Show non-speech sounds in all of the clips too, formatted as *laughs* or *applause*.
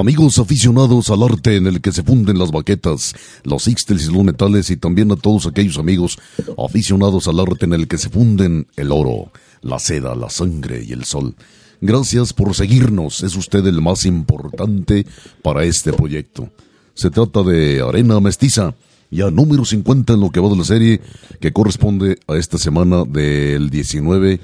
Amigos aficionados al arte en el que se funden las baquetas, los ixtels y los metales y también a todos aquellos amigos aficionados al arte en el que se funden el oro, la seda, la sangre y el sol. Gracias por seguirnos, es usted el más importante para este proyecto. Se trata de Arena Mestiza, ya número 50 en lo que va de la serie, que corresponde a esta semana del 19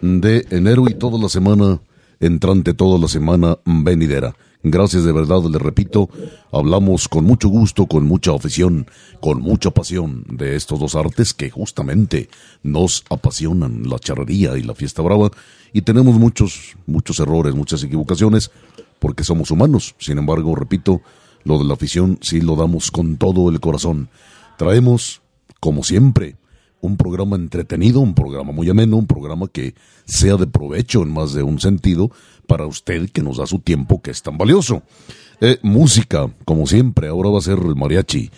de enero y toda la semana entrante, toda la semana venidera. Gracias de verdad, le repito, hablamos con mucho gusto, con mucha afición, con mucha pasión de estos dos artes que justamente nos apasionan, la charrería y la fiesta brava, y tenemos muchos, muchos errores, muchas equivocaciones, porque somos humanos. Sin embargo, repito, lo de la afición sí lo damos con todo el corazón. Traemos, como siempre, un programa entretenido, un programa muy ameno, un programa que sea de provecho en más de un sentido para usted que nos da su tiempo que es tan valioso. Eh, música, como siempre, ahora va a ser el mariachi.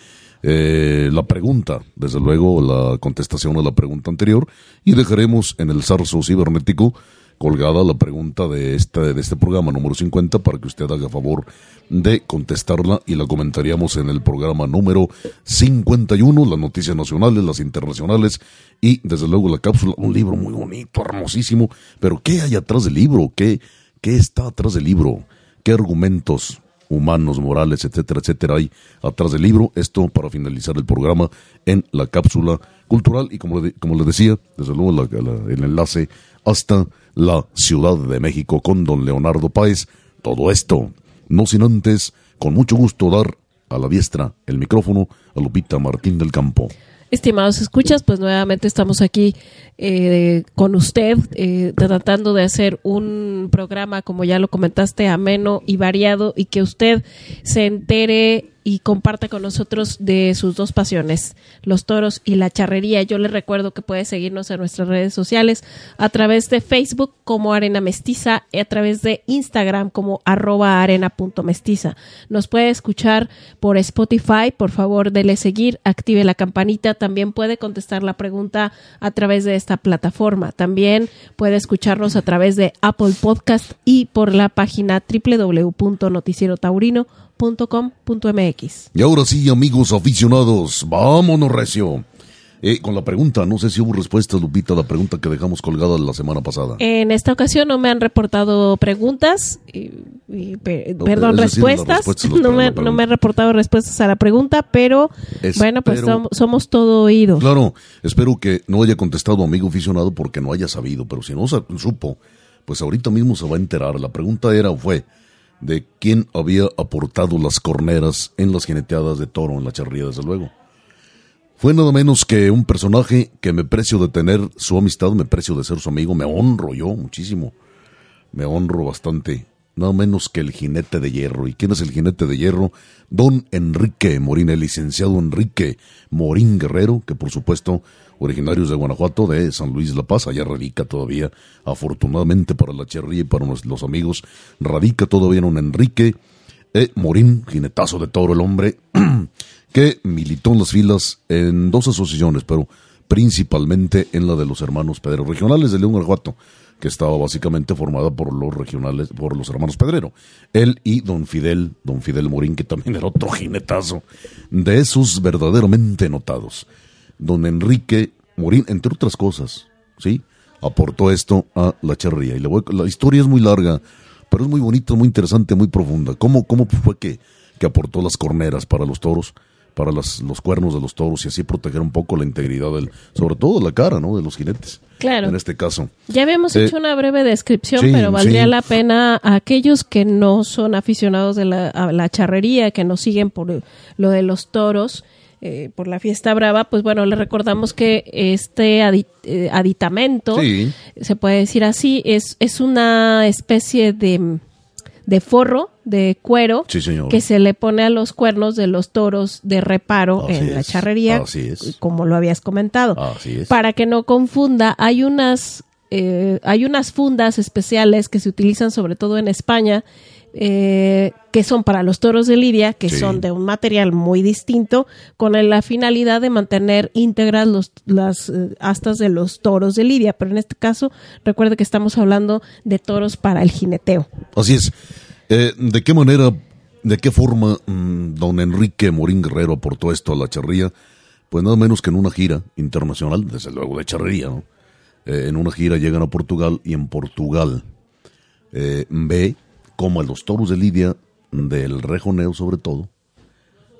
Eh, la pregunta, desde luego la contestación a la pregunta anterior y dejaremos en el zarzo cibernético colgada la pregunta de este, de este programa número 50 para que usted haga favor de contestarla y la comentaríamos en el programa número 51, las noticias nacionales, las internacionales y desde luego la cápsula, un libro muy bonito, hermosísimo, pero ¿qué hay atrás del libro? ¿Qué, qué está atrás del libro? ¿Qué argumentos humanos, morales, etcétera, etcétera hay atrás del libro? Esto para finalizar el programa en la cápsula cultural y como como le decía, desde luego el enlace hasta la Ciudad de México con don Leonardo Páez. Todo esto, no sin antes, con mucho gusto dar a la diestra el micrófono a Lupita Martín del Campo. Estimados escuchas, pues nuevamente estamos aquí eh, con usted eh, tratando de hacer un programa, como ya lo comentaste, ameno y variado y que usted se entere y comparta con nosotros de sus dos pasiones, los toros y la charrería. Yo le recuerdo que puede seguirnos en nuestras redes sociales a través de Facebook como Arena Mestiza y a través de Instagram como arroba arena.mestiza. Nos puede escuchar por Spotify, por favor dele seguir, active la campanita, también puede contestar la pregunta a través de esta plataforma. También puede escucharnos a través de Apple Podcast y por la página www.noticierotaurino.com .com.mx. Y ahora sí, amigos aficionados, vámonos recio. Eh, con la pregunta, no sé si hubo respuesta, Lupita, a la pregunta que dejamos colgada la semana pasada. En esta ocasión no me han reportado preguntas, perdón, respuestas. *laughs* no, me, no, me, han reportado respuestas a la pregunta, pero bueno, pues somos, todo oídos. Claro, espero que no haya contestado amigo aficionado porque no haya sabido, pero si no supo, pues ahorita mismo se va a enterar. La pregunta era, fue, de quién había aportado las corneras en las jineteadas de toro en la charría, desde luego. Fue nada menos que un personaje que me precio de tener su amistad, me precio de ser su amigo, me honro yo muchísimo, me honro bastante, nada menos que el jinete de hierro. ¿Y quién es el jinete de hierro? Don Enrique Morín, el licenciado Enrique Morín Guerrero, que por supuesto originarios de Guanajuato, de San Luis La Paz, allá radica todavía, afortunadamente para la cherría y para los amigos, radica todavía en un Enrique e. Morín, jinetazo de toro el hombre, *clears throat* que militó en las filas en dos asociaciones, pero principalmente en la de los hermanos Pedrero, regionales de León Guanajuato, que estaba básicamente formada por los regionales, por los hermanos Pedrero. Él y don Fidel, don Fidel Morín, que también era otro jinetazo, de esos verdaderamente notados. Don Enrique Morín, entre otras cosas, ¿sí? Aportó esto a la charrería. Y le voy, la historia es muy larga, pero es muy bonita, muy interesante, muy profunda. ¿Cómo, cómo fue que, que aportó las corneras para los toros? para las, los cuernos de los toros y así proteger un poco la integridad del, sobre todo la cara, ¿no? De los jinetes. Claro. En este caso. Ya habíamos Eh, hecho una breve descripción, sí, pero valdría sí. la pena a aquellos que no son aficionados de la, a la charrería, que nos siguen por lo de los toros, eh, por la fiesta brava, pues bueno, les recordamos que este eh, aditamento, Sí. se puede decir así, es, es una especie de, de forro de cuero Sí, que se le pone a los cuernos de los toros de reparo Así en la charrería, como lo habías comentado. Para que no confunda, hay unas, eh, hay unas fundas especiales que se utilizan sobre todo en España, eh, que son para los toros de lidia, que Sí. son de un material muy distinto, con la finalidad de mantener íntegras los, las eh, astas de los toros de lidia. Pero en este caso, recuerde que estamos hablando de toros para el jineteo. Así es. Eh, ¿De qué manera, de qué forma mm, don Enrique Morín Guerrero aportó esto a la charrería? Pues nada menos que en una gira internacional, desde luego de charrería, ¿no? Eh, en una gira llegan a Portugal y en Portugal eh, ve cómo a los toros de Lidia, del rejoneo sobre todo,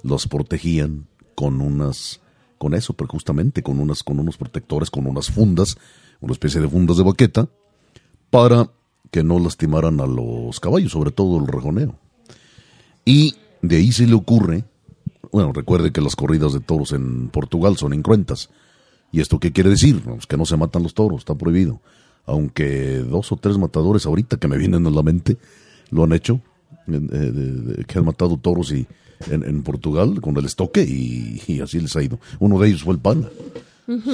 los protegían con unas, con eso, pero justamente con unas, con unos protectores, con unas fundas, una especie de fundas de baqueta, para que no lastimaran a los caballos, sobre todo el rejoneo. Y de ahí se le ocurre, bueno, recuerde que las corridas de toros en Portugal son incruentas. ¿Y esto qué quiere decir? Pues que no se matan los toros, está prohibido. Aunque dos o tres matadores ahorita que me vienen a la mente lo han hecho, eh, que han matado toros y en, en Portugal con el estoque y, y así les ha ido. Uno de ellos fue el pana.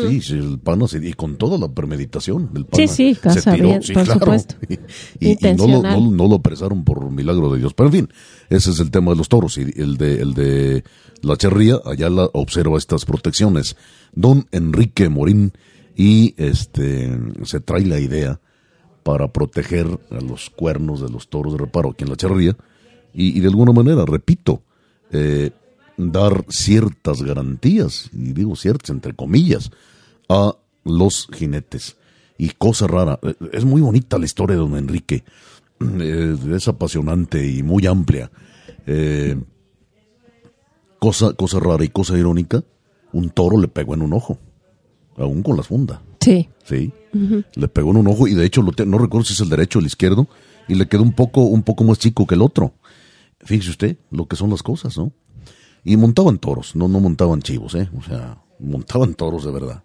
Sí, sí, el pana se- y con toda la premeditación. El pana Sí, sí, se tiró, bien, sí, por claro. supuesto. Y, *laughs* y- y no, lo, no, no lo apresaron por milagro de Dios. Pero en fin, ese es el tema de los toros. Y el de, el de la charría, allá la observa estas protecciones. Don Enrique Morín y este se trae la idea para proteger a los cuernos de los toros de reparo aquí en la charría y, de alguna manera, repito, eh, dar ciertas garantías, y digo ciertas entre comillas, a los jinetes. Y cosa rara, eh, es muy bonita la historia de don Enrique, eh, es apasionante y muy amplia. Cosa, cosa rara y cosa irónica, un toro le pegó en un ojo, aún con la funda. Sí. Sí. Le pegó en un ojo y de hecho lo te- no recuerdo si es el derecho o el izquierdo y le quedó un poco un poco más chico que el otro. Fíjese usted lo que son las cosas, ¿no? Y montaban toros, no no montaban chivos, ¿eh? O sea, montaban toros de verdad.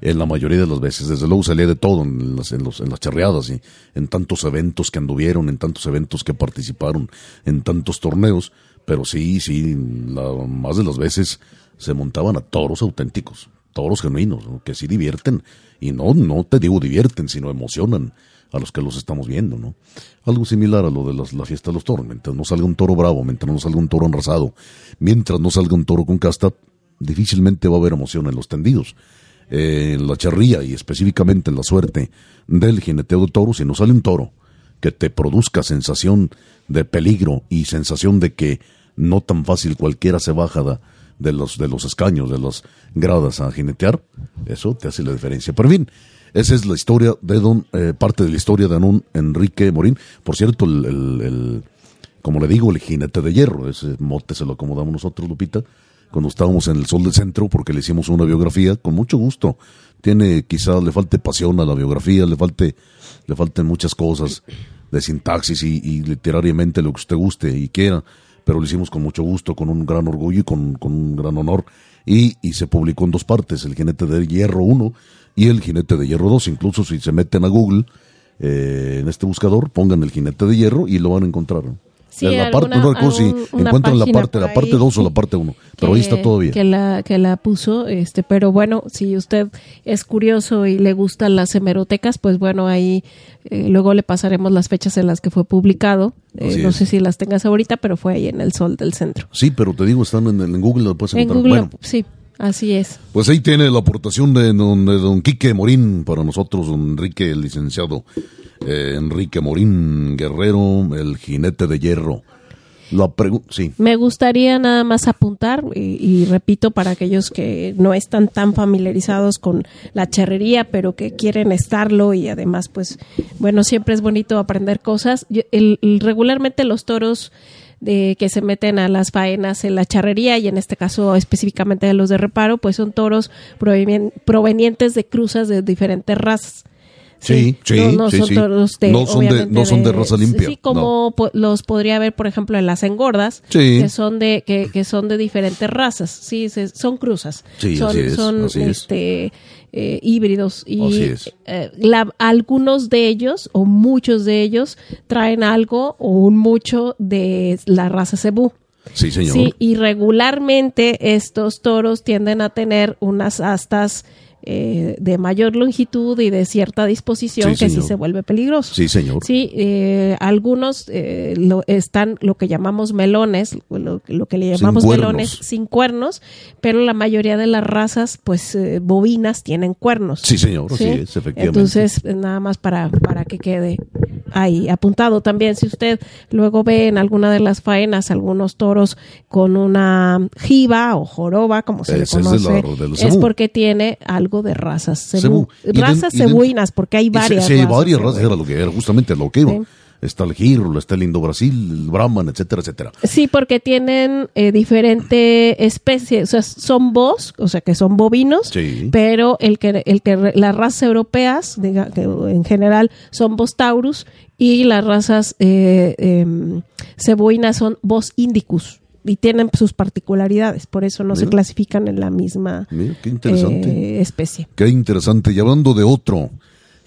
En la mayoría de las veces, desde luego salía de todo en las, en los, en las charreadas y en tantos eventos que anduvieron, en tantos eventos que participaron, en tantos torneos, pero sí, sí, la, más de las veces se montaban a toros auténticos, toros genuinos, ¿no? que sí divierten, y no, no te digo divierten, sino emocionan a los que los estamos viendo, ¿no? Algo similar a lo de las- la fiesta de los toros, mientras no salga un toro bravo, mientras no salga un toro enrasado, mientras no salga un toro con casta, difícilmente va a haber emoción en los tendidos. Eh, en la charría y específicamente en la suerte del jineteo de toros, si no sale un toro que te produzca sensación de peligro y sensación de que no tan fácil cualquiera se baja da- de los, de los escaños, de las gradas a jinetear, eso te hace la diferencia. Pero en fin, esa es la historia de don, eh, parte de la historia de don Enrique Morín. Por cierto, el, el- el- como le digo, el jinete de hierro, ese mote se lo acomodamos nosotros, Lupita, cuando estábamos en el Sol del Centro, porque le hicimos una biografía, con mucho gusto. Tiene, quizá le falte pasión a la biografía, le falte, le falten muchas cosas de sintaxis y, y literariamente lo que usted guste y quiera, pero lo hicimos con mucho gusto, con un gran orgullo y con, con un gran honor. Y, y se publicó en dos partes, el jinete de hierro 1 y el jinete de hierro 2. Incluso si se meten a Google, eh, en este buscador, pongan el jinete de hierro y lo van a encontrar. Sí, En la parte, no recuerdo si encuentran la parte, la parte ahí 2 o la parte 1, pero ahí está todavía. Que la, que la puso, este, pero bueno, si usted es curioso y le gustan las hemerotecas, pues bueno, ahí eh, luego le pasaremos las fechas en las que fue publicado. Eh, no sé si las tengas ahorita, pero fue ahí en el Sol del Centro. Sí, pero te digo, están en, en Google, lo puedes En encontrar. Google, bueno, sí. Así es. Pues ahí tiene la aportación de don, de don Quique Morín para nosotros, don Enrique, el licenciado eh, Enrique Morín Guerrero, el jinete de hierro. La sí. Me gustaría nada más apuntar, y, y repito, para aquellos que no están tan familiarizados con la charrería, pero que quieren estarlo y además, pues, bueno, siempre es bonito aprender cosas. Yo- el- el- regularmente los toros de que se meten a las faenas en la charrería y en este caso específicamente de los de reparo, pues son toros provenien- provenientes de cruzas de diferentes razas. Sí, sí, no, no sí, son sí. toros de, No son de- no son de raza limpia, Sí, como po- los podría ver, por ejemplo, en las engordas, Sí. que son de que, que son de diferentes razas. Sí, se- son cruzas. Sí, son, así es, son así es. Eh, híbridos y Así es. eh, la- algunos de ellos o muchos de ellos traen algo o un mucho de la raza cebú. Sí, señor. Sí, y regularmente estos toros tienden a tener unas astas eh, de mayor longitud y de cierta disposición Sí, que sí señor. se vuelve peligroso. Sí, señor. Sí, eh, algunos eh, lo, están lo que llamamos melones, lo, lo que le llamamos melones sin cuernos, pero la mayoría de las razas, pues eh, bovinas, tienen cuernos. Sí, señor, así es, efectivamente. Entonces, nada más para, para que quede ahí apuntado también. Si usted luego ve en alguna de las faenas algunos toros con una jiba o joroba, como se Ese le conoce, es porque tiene algo de razas cebú. Razas cebuinas, porque hay varias Sí, hay varias razas, era lo que era, justamente lo que iba. Sí. Está el Giro, está el Indo Brasil, el Brahman, etcétera, etcétera. Sí, porque tienen eh, diferente especie, o sea, son bos, o sea, que son bovinos, Sí. pero el que, el que las razas europeas, diga, que en general son bos taurus y las razas eh, em, cebuinas son bos indicus y tienen sus particularidades, por eso no se clasifican en la misma Mira, qué interesante. eh, especie. Qué interesante. Y hablando de otro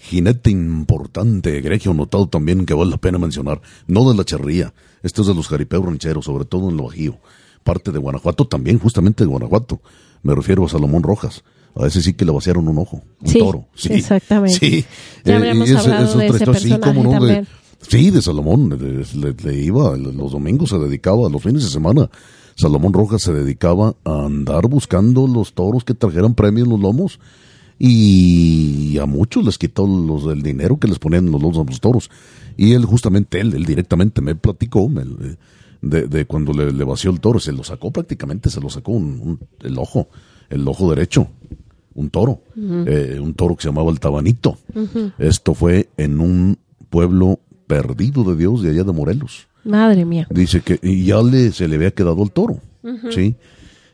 jinete importante, egregio notado también que vale la pena mencionar, no de la charría, esto es de los jaripeos rancheros, sobre todo en lo Bajío, parte de Guanajuato también, justamente de Guanajuato. Me refiero a Salomón Rojas. A ese sí que le vaciaron un ojo, un Sí, toro. Sí, exactamente. Sí. Ya habíamos y hablado de otra historia, sí, no, de- también. sí, de Salomón. Le, le iba, los domingos se dedicaba, los fines de semana, Salomón Rojas se dedicaba a andar buscando los toros que trajeran premios en los lomos y a muchos les quitó los, el dinero que les ponían los lomos a los toros. Y él, justamente él, él directamente me platicó me- de, de cuando le, le vació el toro, se lo sacó prácticamente, se lo sacó un- un- el ojo, el ojo derecho, un toro, eh, un toro que se llamaba el Tabanito. Esto fue en un pueblo perdido de Dios de allá de Morelos. Madre mía. Dice que y ya le, se le había quedado el toro, ¿sí?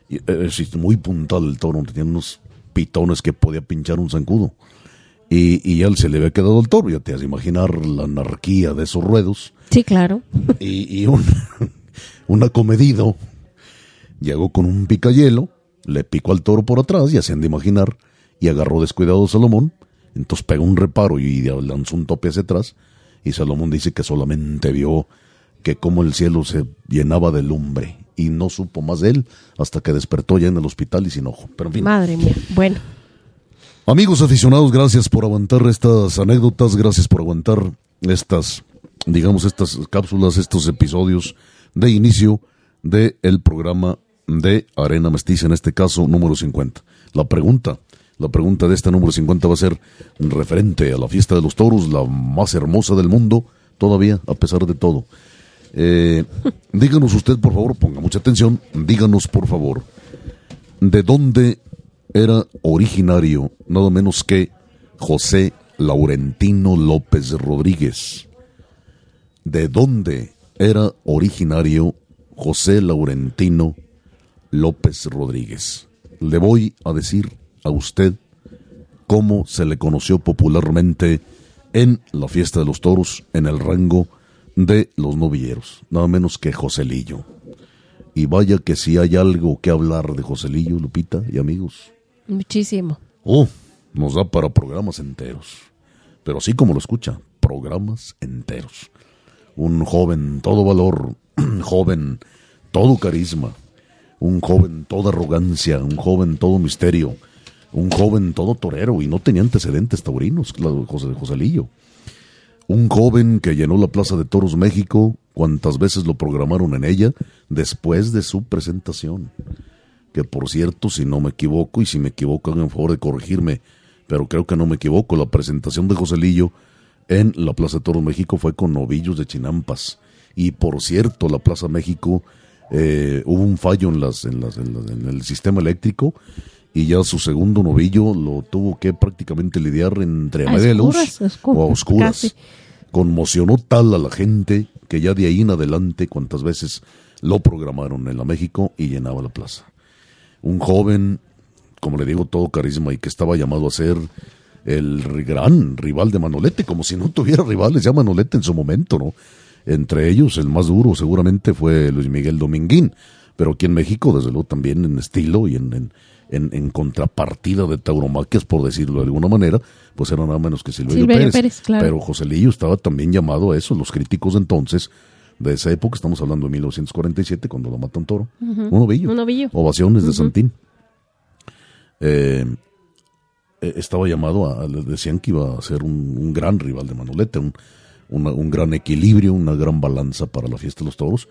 Y, eh, muy puntal el toro, tenía unos pitones que podía pinchar un zancudo. Y, y ya se le había quedado el toro, ya te has de imaginar la anarquía de esos ruedos. Sí, claro. Y, y un, un acomedido llegó con un picayelo, le picó al toro por atrás, ya se han de imaginar, y agarró descuidado a Salomón, entonces pegó un reparo y lanzó un tope hacia atrás, y Salomón dice que solamente vio que como el cielo se llenaba de lumbre, y no supo más de él hasta que despertó ya en el hospital y sin ojo. Pero en fin, Madre mía. Bueno. Amigos aficionados, gracias por aguantar estas anécdotas, gracias por aguantar estas, digamos, estas cápsulas, estos episodios de inicio del el programa de Arena Mestiza, en este caso número 50. La pregunta, la pregunta de este número 50 va a ser referente a la fiesta de los toros, la más hermosa del mundo, todavía, a pesar de todo. Eh, díganos usted, por favor, ponga mucha atención, díganos, por favor, de dónde era originario nada menos que José Laurentino López Rodríguez. ¿De dónde era originario José Laurentino López Rodríguez? Le voy a decir a usted cómo se le conoció popularmente en la fiesta de los toros en el rango de los novilleros, nada menos que Joselillo. Y vaya que si hay algo que hablar de Joselillo, Lupita y amigos. Muchísimo. Oh, nos da para programas enteros. Pero así como lo escucha, programas enteros. Un joven todo valor, un *clears throat* joven todo carisma, un joven toda arrogancia, un joven todo misterio, un joven todo torero y no tenía antecedentes taurinos, José Joselillo. Un joven que llenó la Plaza de Toros México cuantas veces lo programaron en ella después de su presentación. que por cierto, si no me equivoco, y si me equivoco, hagan favor de corregirme, pero creo que no me equivoco, la presentación de Joselillo en la Plaza de Toros México fue con novillos de Chinampas. Y por cierto, la Plaza México eh, hubo un fallo en, las, en, las, en, el sistema eléctrico y ya su segundo novillo lo tuvo que prácticamente lidiar entre a media luz o a oscuras. Conmocionó tal a la gente que ya de ahí en adelante, cuantas veces lo programaron en la México y llenaba la plaza. Un joven, como le digo, todo carisma y que estaba llamado a ser el gran rival de Manolete, como si no tuviera rivales ya Manolete en su momento, ¿no? Entre ellos, el más duro seguramente fue Luis Miguel Dominguín, pero aquí en México, desde luego, también en estilo y en, en, en, contrapartida de tauromaquias, por decirlo de alguna manera, pues era nada menos que Silverio, Pérez. Pero Joselillo estaba también llamado a eso, los críticos entonces, de esa época, estamos hablando de 1947, cuando lo mata un toro, un ovillo, un ovillo. ovaciones de Santín. Eh, eh, estaba llamado a, le decían que iba a ser un, gran rival de Manolete, un, un gran equilibrio, una gran balanza para la fiesta de los toros,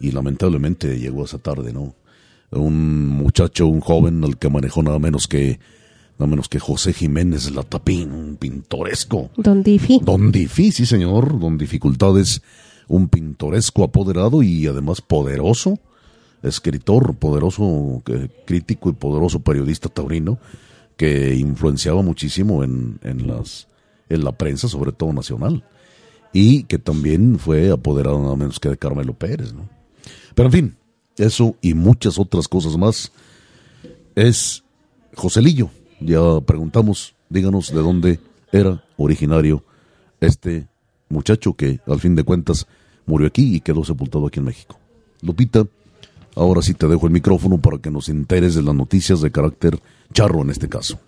y lamentablemente llegó esa tarde, ¿no? Un muchacho, un joven al que manejó nada menos que nada menos que José Jiménez Latapín, un pintoresco. Don Difi. Don Difi, sí señor, don Dificultades, un pintoresco apoderado y además poderoso, escritor, poderoso crítico y poderoso periodista taurino, que influenciaba muchísimo en, en, las, en la prensa, sobre todo nacional, y que también fue apoderado nada menos que de Carmelo Pérez. ¿no? Pero en fin, eso y muchas otras cosas más es Joselillo. Ya preguntamos, díganos de dónde era originario este muchacho que al fin de cuentas murió aquí y quedó sepultado aquí en México. Lupita, ahora sí te dejo el micrófono para que nos enteres de las noticias de carácter charro en este caso.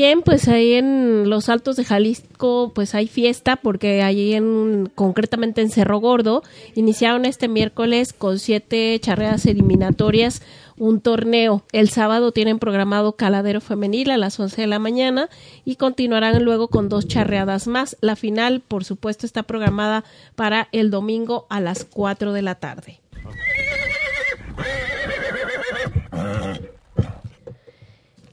Bien, pues ahí en los Altos de Jalisco pues hay fiesta porque allí en concretamente en Cerro Gordo iniciaron este miércoles con siete charreas eliminatorias un torneo. El sábado tienen programado Caladero Femenil a las 11 de la mañana y continuarán luego con dos charreadas más. La final, por supuesto, está programada para el domingo a las 4 de la tarde.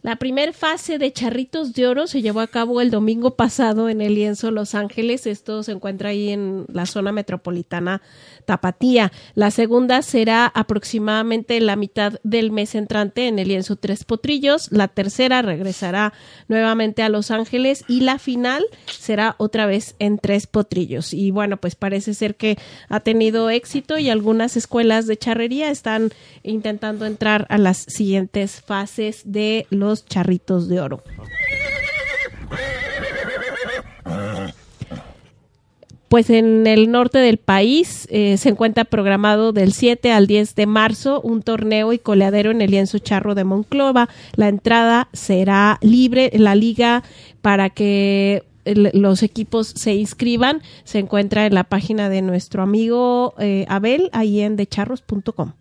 La primera fase de Charritos de Oro se llevó a cabo el domingo pasado en el lienzo Los Ángeles. Esto se encuentra ahí en la zona metropolitana Tapatía. La segunda será aproximadamente la mitad del mes entrante en el lienzo Tres Potrillos. La tercera regresará nuevamente a Los Ángeles y la final será otra vez en Tres Potrillos. Y bueno, pues parece ser que ha tenido éxito y algunas escuelas de charrería están intentando entrar a las siguientes fases de los charritos de oro. pues en el norte del país eh, se encuentra programado del 7 al 10 de marzo un torneo y coleadero en el lienzo charro de Monclova. La entrada será libre la liga para que los equipos se inscriban. Se encuentra en la página de nuestro amigo eh, Abel, ahí en decharros.com.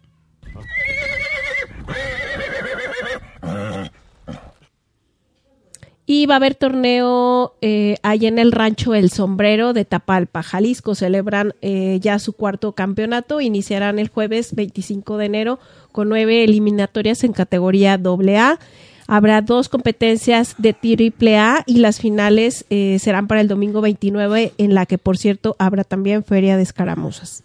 Y va a haber torneo eh, ahí en el rancho El Sombrero de Tapalpa, Jalisco. Celebran eh, ya su cuarto campeonato. Iniciarán el jueves 25 de enero con nueve eliminatorias en categoría AA. Habrá dos competencias de triple A y las finales eh, serán para el domingo 29, en la que, por cierto, habrá también feria de escaramuzas.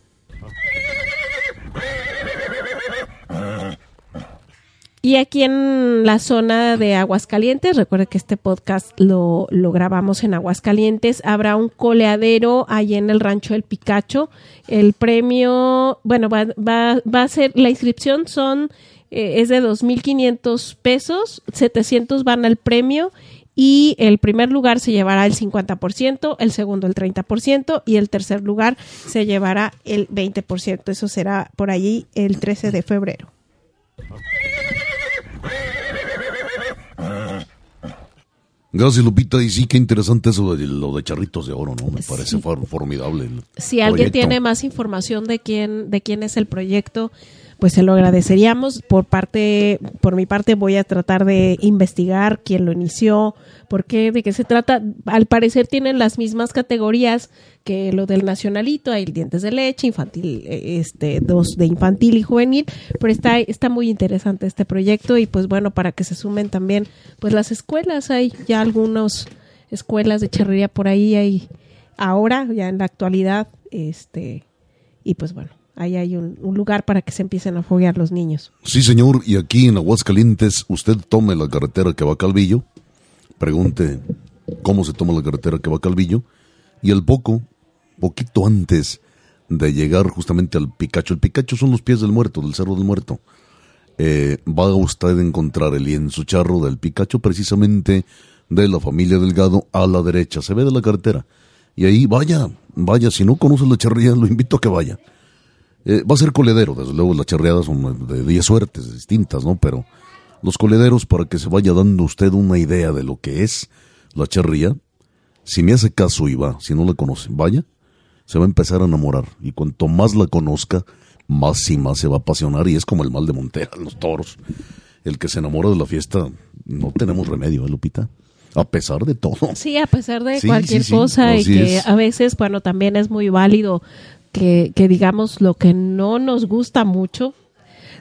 Y aquí en la zona de Aguascalientes, recuerde que este podcast lo, lo, grabamos en Aguascalientes, habrá un coleadero ahí en el rancho El Picacho. El premio, bueno, va, va, va a ser, la inscripción son, eh, es de 2.500 pesos, 700 van al premio y el primer lugar se llevará el 50%, el segundo el 30% y el tercer lugar se llevará el 20%. Eso será por allí el 13 de febrero. Gracias, Lupita. Y sí, qué interesante eso de lo de Charritos de Oro, ¿no? Me parece formidable. si alguien tiene más información de quién, de quién es el proyecto, pues se lo agradeceríamos. Por parte, por mi parte voy a tratar de investigar quién lo inició, por qué, de qué se trata. Al parecer tienen las mismas categorías que lo del nacionalito, hay dientes de leche, infantil, eh, este, dos de infantil y juvenil, pero está, está muy interesante este proyecto y pues bueno, para que se sumen también pues las escuelas, hay ya algunas escuelas de charrería por ahí, hay ahora, ya en la actualidad, este, y pues bueno, ahí hay un, lugar para que se empiecen a foguear los niños. Sí, señor, y aquí en Aguascalientes usted tome la carretera que va a Calvillo, pregunte cómo se toma la carretera que va a Calvillo, y al poco poquito antes de llegar justamente al Picacho. El Picacho son los pies del muerto, del Cerro del Muerto. Eh, va usted a encontrar el lienzo charro del Picacho, precisamente de la familia Delgado, a la derecha. Se ve de la carretera. Y ahí vaya, vaya, si no conoce la charrería, lo invito a que vaya. Eh, va a ser coledero, desde luego las charreadas son de 10 suertes distintas, ¿no? Pero los colederos, para que se vaya dando usted una idea de lo que es la charrería, si me hace caso y va, si no la conoce, vaya, se va a empezar a enamorar. Y cuanto más la conozca, más y más se va a apasionar. Y es como el mal de Montera, los toros. El que se enamora de la fiesta, no tenemos remedio, ¿eh, Lupita? A pesar de todo. Sí, a pesar de cualquier cosa y que a veces, bueno, también es muy válido que, que digamos lo que no nos gusta mucho,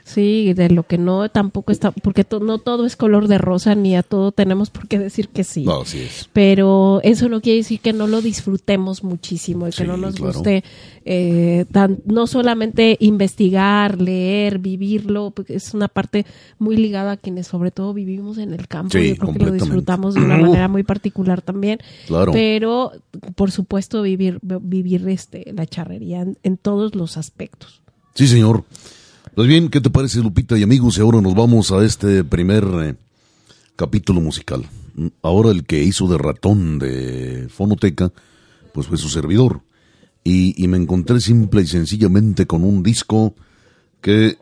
Sí, de lo que no tampoco está, porque no todo es color de rosa, ni a todo tenemos por qué decir que sí. No, sí es. Pero eso no quiere decir que no lo disfrutemos muchísimo y que no nos guste eh, tan, no solamente investigar, leer, vivirlo, porque es una parte muy ligada a quienes sobre todo vivimos en el campo. Sí, Yo creo que lo disfrutamos de una *clears throat* manera muy particular también. Claro. Pero, por supuesto, vivir, vivir este, la charrería en, en todos los aspectos. Sí, señor. Pues bien, ¿qué te parece, Lupita y amigos? Y ahora nos vamos a este primer eh, capítulo musical. Ahora el que hizo de ratón de Fonoteca, pues fue su servidor. Y, y, me encontré simple y sencillamente con un disco que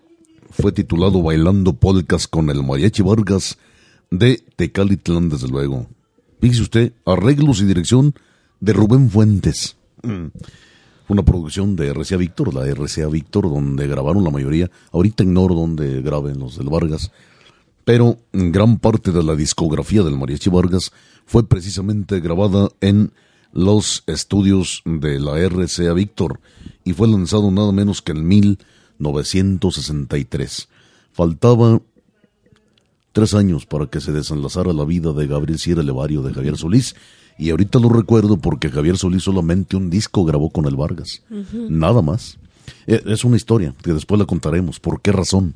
fue titulado Bailando Polcas con el Mariachi Vargas de Tecalitlán, desde luego. Fíjese usted, arreglos y dirección de Rubén Fuentes. Una producción de RCA Víctor, la RCA Víctor, donde grabaron la mayoría. Ahorita ignoro dónde graben los del Vargas, pero gran parte de la discografía del Mariachi Vargas fue precisamente grabada en los estudios de la RCA Víctor y fue lanzado nada menos que en 1963. Faltaba tres años para que se desenlazara la vida de Gabriel Sierra Levario de Javier Solís y ahorita lo recuerdo porque Javier Solís solamente un disco grabó con el Vargas. Uh -huh. Nada más. Es una historia que después la contaremos. ¿Por qué razón?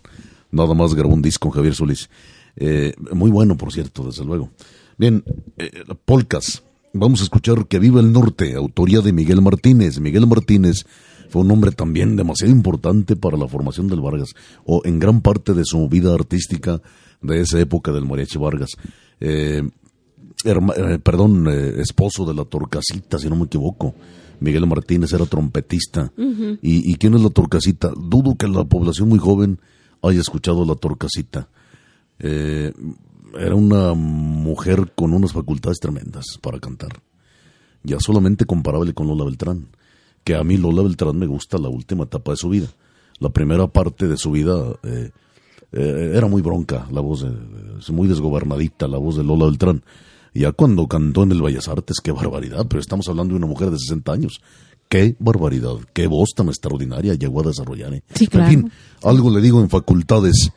Nada más grabó un disco con Javier Solís. Eh, muy bueno, por cierto, desde luego. Bien, eh, Polcas. Vamos a escuchar Que Viva el Norte, autoría de Miguel Martínez. Miguel Martínez fue un hombre también demasiado importante para la formación del Vargas, o en gran parte de su vida artística de esa época del Mariachi Vargas. Eh, Herma, eh, perdón, eh, esposo de la Torcasita, si no me equivoco. Miguel Martínez era trompetista. Uh -huh. ¿Y, ¿Y, quién es la Torcasita? Dudo que la población muy joven haya escuchado la Torcasita. Eh, era una mujer con unas facultades tremendas para cantar. Ya solamente comparable con Lola Beltrán. Que a mí Lola Beltrán me gusta la última etapa de su vida. La primera parte de su vida eh, era muy bronca, la voz, de, muy desgobernadita, la voz de Lola Beltrán ya cuando cantó en el Bellas Artes, qué barbaridad, pero estamos hablando de una mujer de 60 años. Qué barbaridad, qué voz tan extraordinaria llegó a desarrollar. ¿eh? Sí, claro. En fin, algo le digo en facultades,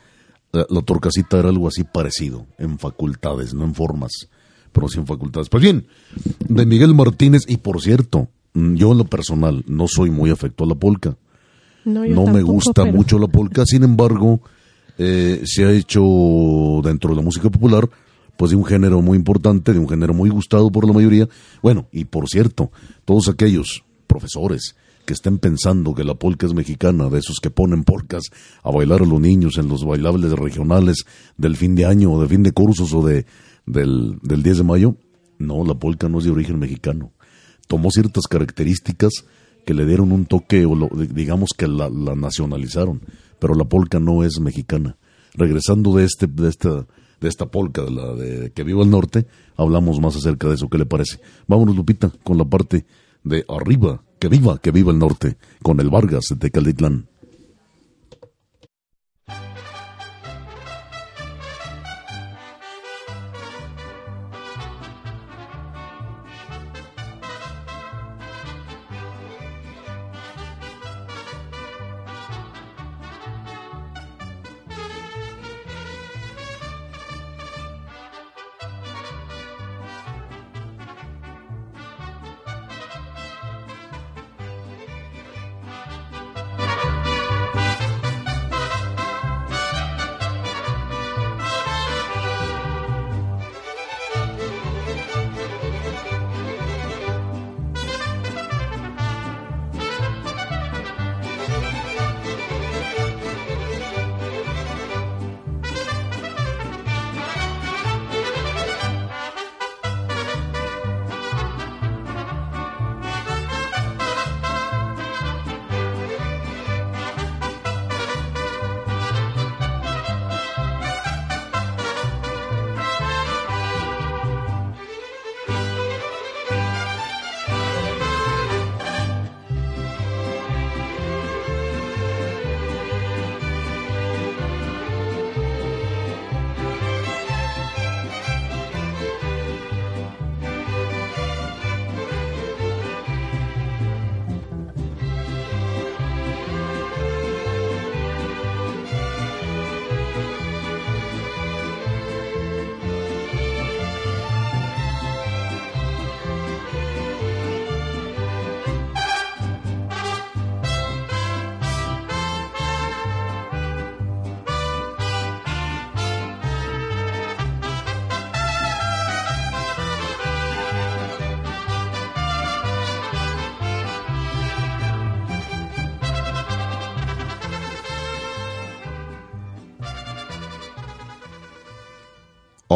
la, la torcasita era algo así parecido, en facultades, no en formas, pero sí en facultades. Pues bien, de Miguel Martínez, y por cierto, yo en lo personal no soy muy afecto a la polca. No, no me gusta pero... mucho la polca, sin embargo, eh, se ha hecho dentro de la música popular pues de un género muy importante, de un género muy gustado por la mayoría. Bueno, y por cierto, todos aquellos profesores que estén pensando que la polca es mexicana, de esos que ponen polcas a bailar a los niños en los bailables regionales del fin de año o de fin de cursos o de, del, del 10 de mayo, no, la polca no es de origen mexicano. Tomó ciertas características que le dieron un toque, o lo, digamos que la, la nacionalizaron, pero la polca no es mexicana. Regresando de este, de esta de esta polca, de la de Que Viva el Norte, hablamos más acerca de eso. ¿Qué le parece? Vámonos, Lupita, con la parte de arriba. Que viva, que viva el norte, con el Vargas de Calitlán.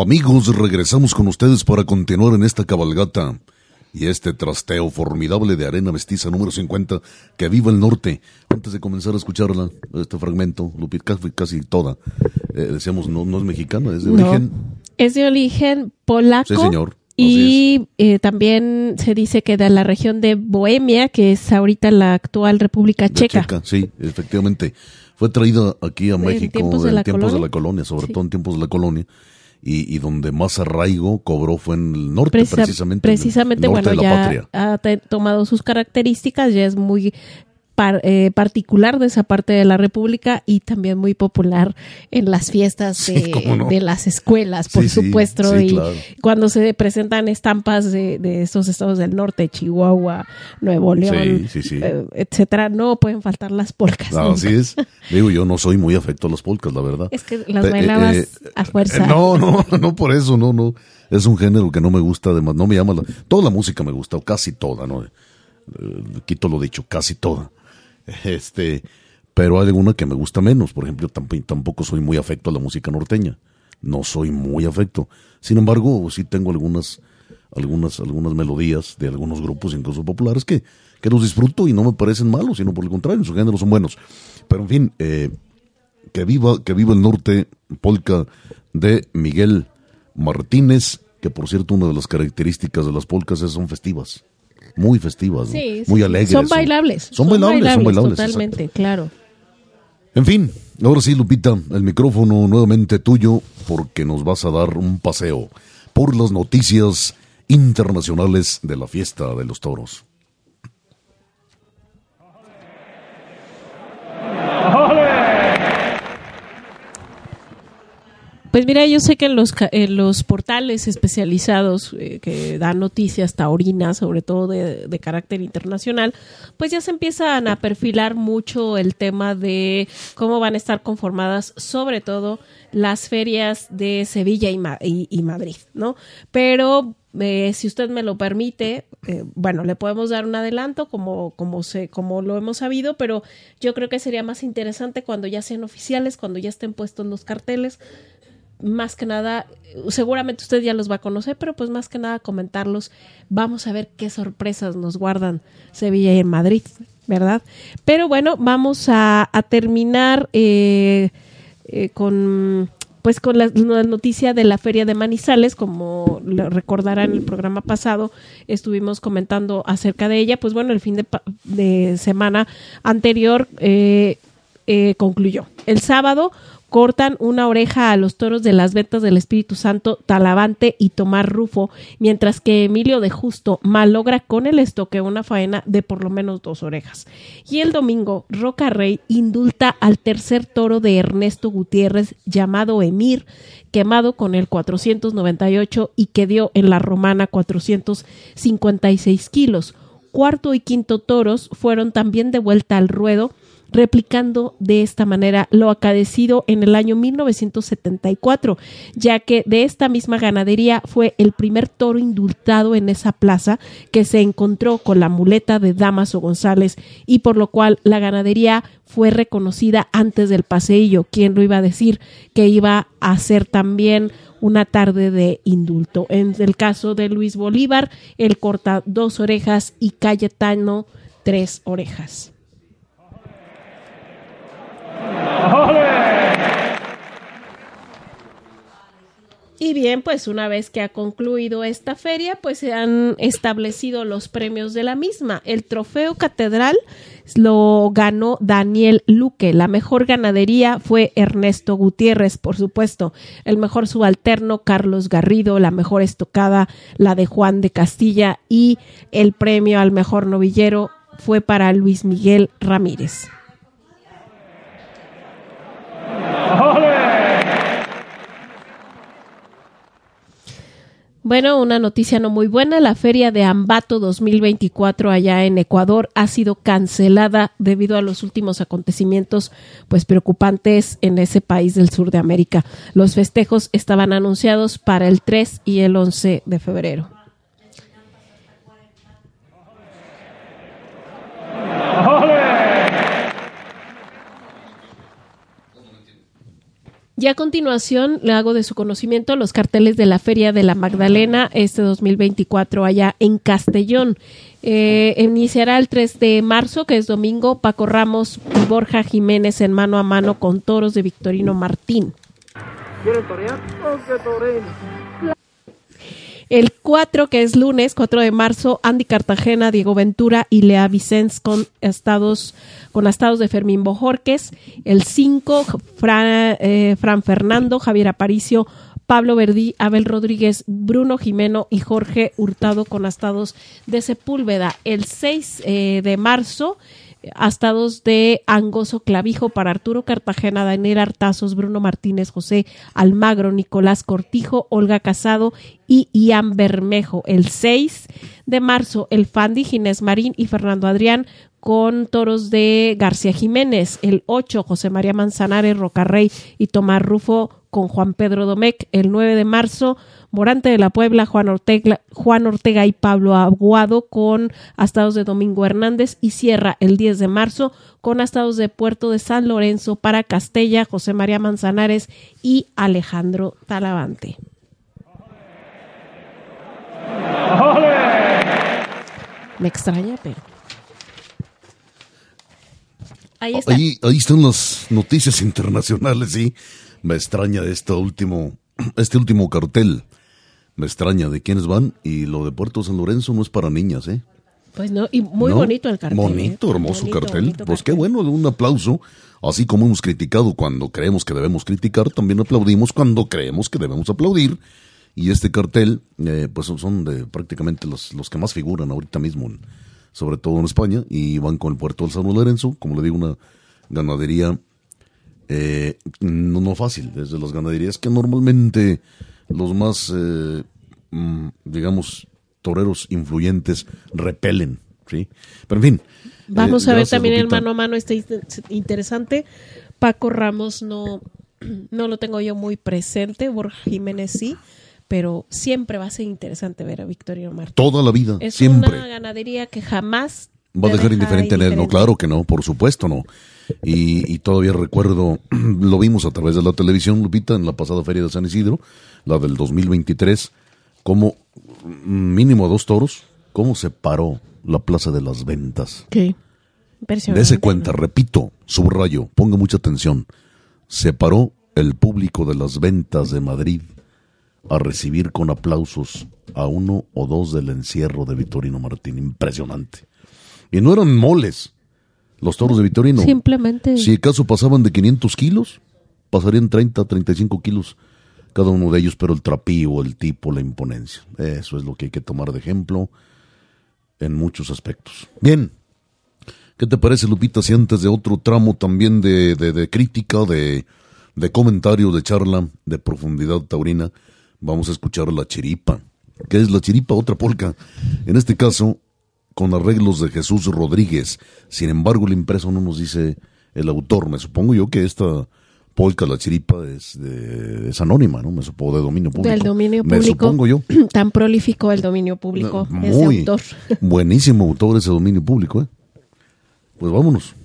Amigos, regresamos con ustedes para continuar en esta cabalgata y este trasteo formidable de arena mestiza número 50 que viva el norte. Antes de comenzar a escucharla, este fragmento, Lupita, casi, casi toda, eh, decíamos, no, no es mexicana, es de No. origen. Es de origen polaco. Sí, señor. Y eh, también se dice que de la región de Bohemia, que es ahorita la actual República Checa. Checa, sí, efectivamente. Fue traída aquí a ¿En México tiempos de en la tiempos de la colonia, sobre Sí. todo en tiempos de la colonia. Y, y donde más arraigo cobró fue en el norte, Precisa- precisamente. en el precisamente, norte bueno, de la ya patria. ha tomado sus características, ya es muy par- eh, particular de esa parte de la República y también muy popular en las fiestas de, cómo no. de las escuelas, por Sí, supuesto, sí, y claro. cuando se presentan estampas de, de estos estados del norte, Chihuahua, Nuevo León, eh, etcétera, no pueden faltar las polcas. Nunca. Así es. Digo, yo no soy muy afecto a las polcas, la verdad. Es que las Pe- bailabas eh, a fuerza. eh, no, no, *laughs* no por eso, no, no. Es un género que no me gusta, además, no me llama. la- toda la música me gusta, o casi toda, ¿no? Eh, quito lo dicho, casi toda. *laughs* Este, pero hay alguna que me gusta menos. Por ejemplo, tamp- tampoco soy muy afecto a la música norteña. No soy muy afecto. Sin embargo, sí tengo algunas, algunas, algunas melodías de algunos grupos, incluso populares, que, que los disfruto y no me parecen malos, sino por el contrario, en su género son buenos. Pero en fin, eh, que viva, que viva el norte, polka de Miguel Martínez, que por cierto una de las características de las polcas es son festivas, muy festivas, muy sí. alegres. Son bailables. Son bailables, son bailables. Totalmente, claro. En fin, ahora sí, Lupita, el micrófono nuevamente tuyo porque nos vas a dar un paseo por las noticias internacionales de la fiesta de los toros. Pues mira, yo sé que en los, en los portales especializados eh, que dan noticias taurinas, sobre todo de, de carácter internacional, pues ya se empiezan a perfilar mucho el tema de cómo van a estar conformadas, sobre todo las ferias de Sevilla y, Ma- y- y Madrid, ¿no? Pero eh, si usted me lo permite, eh, bueno, le podemos dar un adelanto como, como, se, como lo hemos sabido, pero yo creo que sería más interesante cuando ya sean oficiales, cuando ya estén puestos los carteles, más que nada, seguramente usted ya los va a conocer, pero pues más que nada comentarlos. Vamos a ver qué sorpresas nos guardan Sevilla y en Madrid, ¿verdad? Pero bueno, vamos a, terminar eh, eh, con pues con la, noticia de la feria de Manizales, como recordarán en el programa pasado, estuvimos comentando acerca de ella, pues bueno, el fin de semana anterior eh, eh, concluyó. El sábado cortan una oreja a los toros de las ventas del Espíritu Santo, Talavante y Tomás Rufo, mientras que Emilio de Justo malogra con el estoque una faena de por lo menos dos orejas. Y el domingo, Roca Rey indulta al tercer toro de Ernesto Gutiérrez llamado Emir, quemado con el 498 y que dio en la romana 456 kilos. Cuarto y quinto toros fueron también de vuelta al ruedo, replicando de esta manera lo acaecido en el año 1974, ya que de esta misma ganadería fue el primer toro indultado en esa plaza que se encontró con la muleta de Damaso González y por lo cual la ganadería fue reconocida antes del paseillo. ¿Quién lo iba a decir que iba a ser también una tarde de indulto? En el caso de Luis Bolívar, él corta dos orejas y Cayetano tres orejas. Y bien, pues una vez que ha concluido esta feria, pues se han establecido los premios de la misma. El trofeo catedral lo ganó Daniel Luque. La mejor ganadería fue Ernesto Gutiérrez, por supuesto. El mejor subalterno, Carlos Garrido. La mejor estocada, la de Juan de Castilla. Y el premio al mejor novillero fue para Luis Miguel Ramírez. Bueno, una noticia no muy buena. La feria de Ambato 2024 allá en Ecuador ha sido cancelada debido a los últimos acontecimientos pues preocupantes en ese país del sur de América. Los festejos estaban anunciados para el 3 y el 11 de febrero. Y a continuación le hago de su conocimiento los carteles de la Feria de la Magdalena este 2024 allá en Castellón. Eh, iniciará el 3 de marzo, que es domingo, Paco Ramos y Borja Jiménez en mano a mano con toros de Victorino Martín. El 4, que es lunes, 4 de marzo, Andy Cartagena, Diego Ventura y Lea Vicens con estados, con de Fermín Bojorques. El 5, eh, Fran, Fernando, Javier Aparicio, Pablo Verdí, Abel Rodríguez, Bruno Jimeno y Jorge Hurtado con estados de Sepúlveda. El 6 eh, de marzo, astados de Angoso Clavijo para Arturo Cartagena, Daniel Artazos, Bruno Martínez, José Almagro, Nicolás Cortijo, Olga Casado y Ian Bermejo. El 6 de marzo, el Fandi, Ginés Marín y Fernando Adrián con toros de García Jiménez. El 8, José María Manzanares, Rocarrey y Tomás Rufo con Juan Pedro Domecq. El 9 de marzo, Morante de la Puebla, Juan Ortega, Juan Ortega y Pablo Aguado con astados de Domingo Hernández y cierra el 10 de marzo con astados de Puerto de San Lorenzo para Castella, José María Manzanares y Alejandro Talavante. Me extraña, pero... Ahí, ahí, están las noticias internacionales, sí. Me extraña este último, este último cartel me extraña de quiénes van y lo de Puerto San Lorenzo no es para niñas, ¿eh? Pues no, y muy bonito el cartel. ¿eh? Bonito, hermoso cartel. pues qué bueno, un aplauso. Así como hemos criticado cuando creemos que debemos criticar, también aplaudimos cuando creemos que debemos aplaudir. Y este cartel, eh, pues son de prácticamente los, los que más figuran ahorita mismo, sobre todo en España, y van con el puerto del San Lorenzo, como le digo, una ganadería eh, no, no fácil, desde las ganaderías que normalmente los más, eh, mm, digamos, toreros influyentes repelen, ¿sí? Pero en fin. Vamos eh, a ver también el mano a mano, este interesante. Paco Ramos no, *clears throat* no lo tengo yo muy presente, Borja Jiménez sí, pero siempre va a ser interesante ver a Victorio Martín. Toda la vida, es siempre. una ganadería que jamás va a dejar indiferente a él. No, claro que no, por supuesto no. Y, todavía recuerdo, *clears throat* lo vimos a través de la televisión, Lupita, en la pasada feria de San Isidro, la del 2023, como mínimo dos toros, cómo se paró la Plaza de las Ventas. Sí, Dese cuenta, repito, subrayo, ponga mucha atención. Se paró el público de las ventas de Madrid a recibir con aplausos a uno o dos del encierro de Vitorino Martín. Impresionante. Y no eran moles los toros de Vitorino. Simplemente. Si acaso pasaban de 500 kilos, pasarían 30, 35 kilos cada uno de ellos, pero el trapío, el tipo, la imponencia. Eso es lo que hay que tomar de ejemplo en muchos aspectos. Bien. ¿Qué te parece, Lupita, si antes de otro tramo también de, de, crítica, de, de comentario, de charla, de profundidad taurina, vamos a escuchar la chiripa? ¿Qué es la chiripa? Otra polca. En este caso, con arreglos de Jesús Rodríguez. Sin embargo, el impreso no nos dice el autor. Me supongo yo que esta polka, la chiripa, es, de, es anónima, ¿no? Me supongo de dominio público. Del dominio público. Me supongo yo. *clears throat* Tan prolífico el dominio público, Muy ese autor. *laughs* buenísimo autor ese dominio público, ¿eh? Pues vámonos.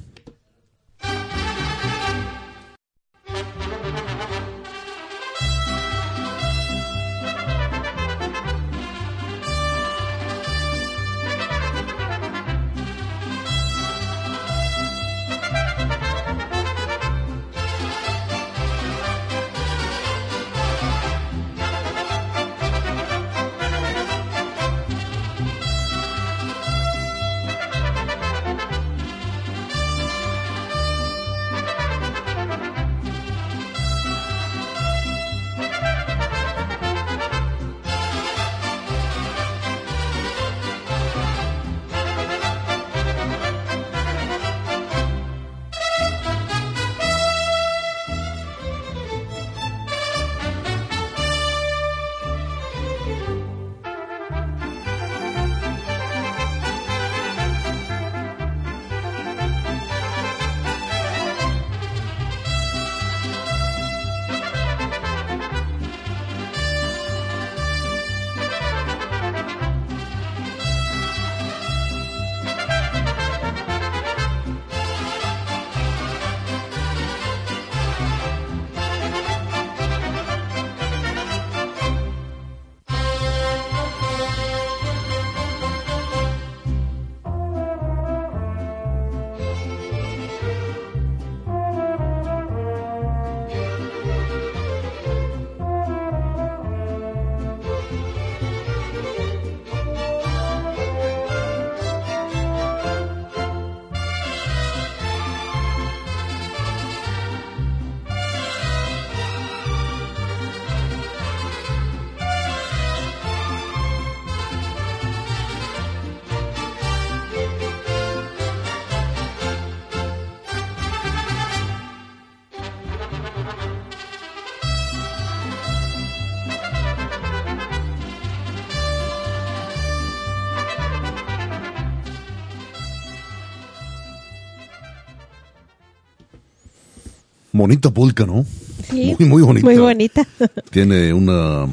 Bonita polka, ¿no? Sí, Muy, muy bonita. Muy bonita. *laughs* Tiene una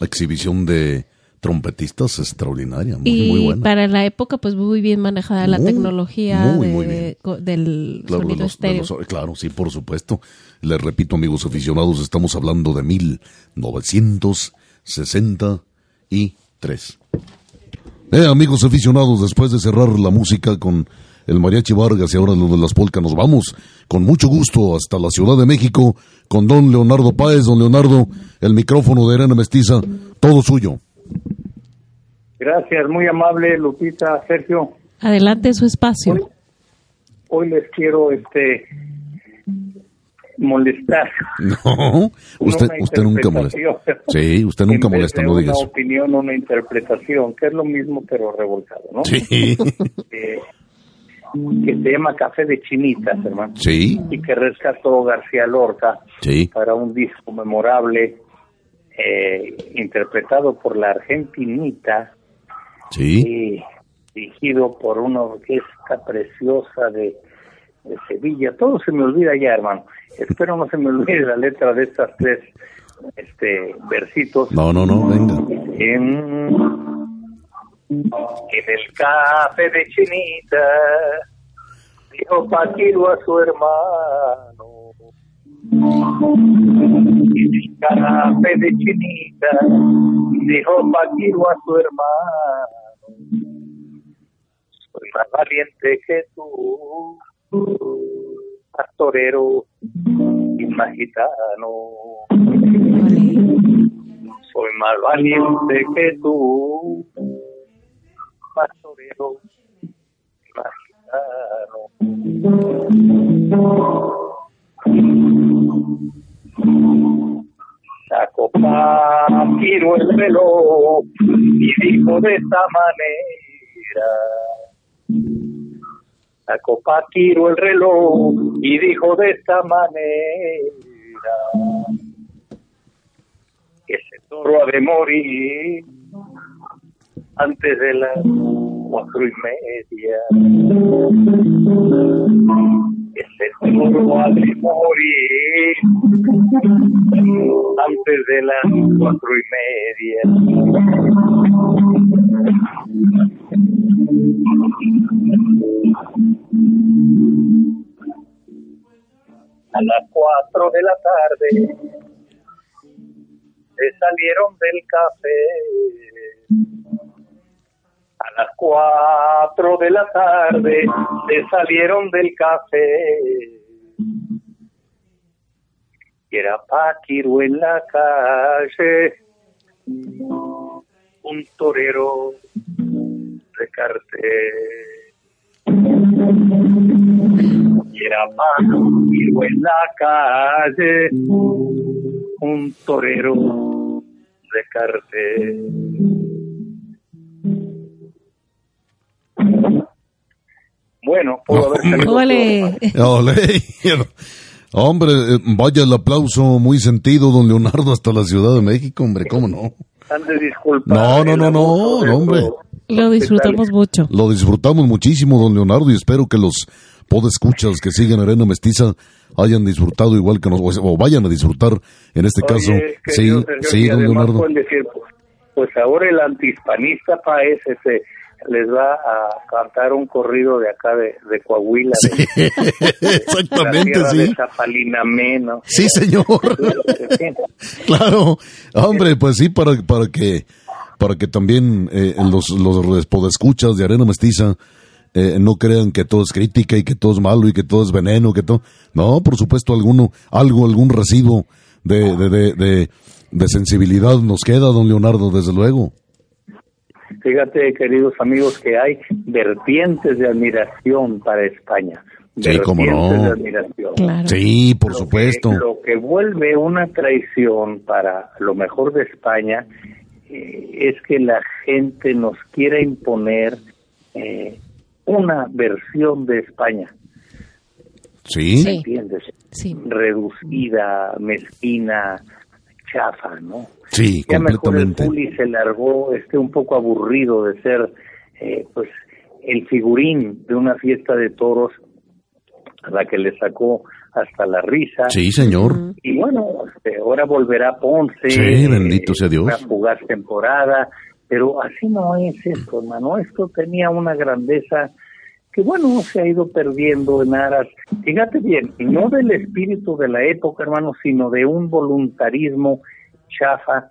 exhibición de trompetistas extraordinaria, muy, y muy buena. para la época, pues muy bien manejada la tecnología muy, de- del Claro, de sonido de estéreo. los- claro, sí, por supuesto. Les repito, amigos aficionados, estamos hablando de 1963. Eh, amigos aficionados, después de cerrar la música con el Mariachi Vargas y ahora lo de las polcas, nos vamos con mucho gusto hasta la Ciudad de México con don Leonardo Páez. Don Leonardo, el micrófono de Arena Mestiza, todo suyo. Gracias, muy amable Lupita, Sergio. Adelante su espacio. Hoy, hoy les quiero este molestar. No, *laughs* usted, nunca molesta. Sí, usted nunca molesta, no diga Una opinión, una interpretación, que es lo mismo pero revoltado, ¿no? Sí, *laughs* Eh, que se llama Café de Chinitas, hermano. sí, Y que rescató García Lorca sí, para un disco memorable eh, interpretado por la argentinita sí. y dirigido por una orquesta preciosa de, de Sevilla. Todo se me olvida ya, hermano. Espero no se me olvide la letra de estas tres este versitos. No, no, no, venga. En, en el café de Chinita dijo Paquiro a su hermano. En el café de Chinita dijo Paquiro a su hermano. Soy más valiente que tú, pastorero y más gitano. Soy más valiente que tú, más gitano. Sacó Paquiro el reloj y dijo de esta manera. Sacó Paquiro el reloj y dijo de esta manera que ese toro ha de morir antes de las cuatro y media. Ese ha de morir antes de las cuatro y media. A las cuatro de la tarde se salieron del café. Las cuatro de la tarde se salieron del café. Y era Paquiro en la calle, un torero de cartel. Y era Paquiro en la calle, un torero de cartel. Bueno, pudo haber salido Ole. Ole. *laughs* Hombre, vaya el aplauso muy sentido, don Leonardo, hasta la Ciudad de México, hombre, ¿cómo no? No, no, no, no, hombre. Lo disfrutamos mucho. Lo disfrutamos muchísimo, don Leonardo, y espero que los podescuchas que siguen Arena Mestiza hayan disfrutado igual que nosotros, o vayan a disfrutar, en este Oye, caso. Sí, Sergio, sí, don Leonardo. decir, pues, pues ahora el antihispanista Paez ese les va a cantar un corrido de acá de, de Coahuila, de la Exactamente, de sí. Zapalinamé, ¿no? Sí, señor. *laughs* Claro, hombre, pues sí, para, para que para que también eh, los, los podescuchas de Arena Mestiza eh, no crean que todo es crítica y que todo es malo y que todo es veneno, que todo... No, por supuesto, alguno, algo, algún residuo de, de, de, de, de sensibilidad nos queda, don Leonardo, desde luego. Fíjate, queridos amigos, que hay vertientes de admiración para España. Sí, cómo no. Vertientes de admiración. Claro. Sí, por Lo que- supuesto. lo que vuelve una traición para lo mejor de España eh, es que la gente nos quiera imponer eh, una versión de España, Sí, Sí. ¿entiendes? Sí. Reducida, mezquina, chafa, ¿no? Sí, Ya mejor el completamente. Juli se largó este un poco aburrido de ser eh, pues el figurín de una fiesta de toros a la que le sacó hasta la risa. Sí, señor. Y bueno, este, ahora volverá Ponce. Sí, bendito sea Dios. Una fugaz temporada, pero así no es esto, hermano. Esto tenía una grandeza que bueno, se ha ido perdiendo en aras, fíjate bien, no del espíritu de la época, hermano, sino de un voluntarismo chafa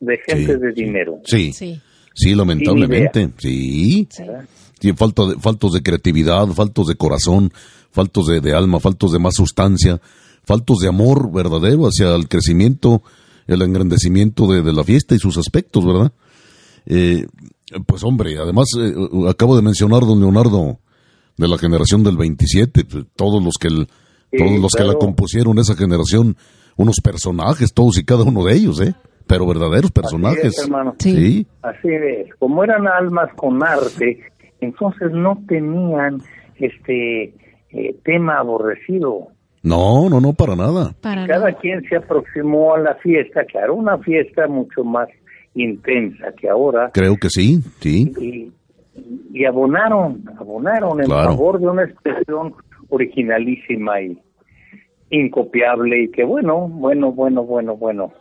de gente de dinero. Sí, sí, sí lamentablemente, sí. sí. falta de, faltos de creatividad, faltos de corazón, faltos de, alma, faltos de más sustancia, faltos de amor verdadero hacia el crecimiento, el engrandecimiento de, la fiesta y sus aspectos, ¿verdad? Eh, pues hombre, además eh, acabo de mencionar, don Leonardo, de la generación del 27, pues, todos los que todos los que la compusieron esa generación, unos personajes, todos y cada uno de ellos, ¿eh? Pero verdaderos personajes. Sí. Así es. Como eran almas con arte, entonces no tenían este eh, tema aborrecido. No, no, no, para nada. Cada quien se aproximó a la fiesta, claro, una fiesta mucho más intensa que ahora. Creo que sí, sí. Y, y abonaron, abonaron en favor de una expresión originalísima y incopiable y que bueno, bueno, bueno, bueno, bueno.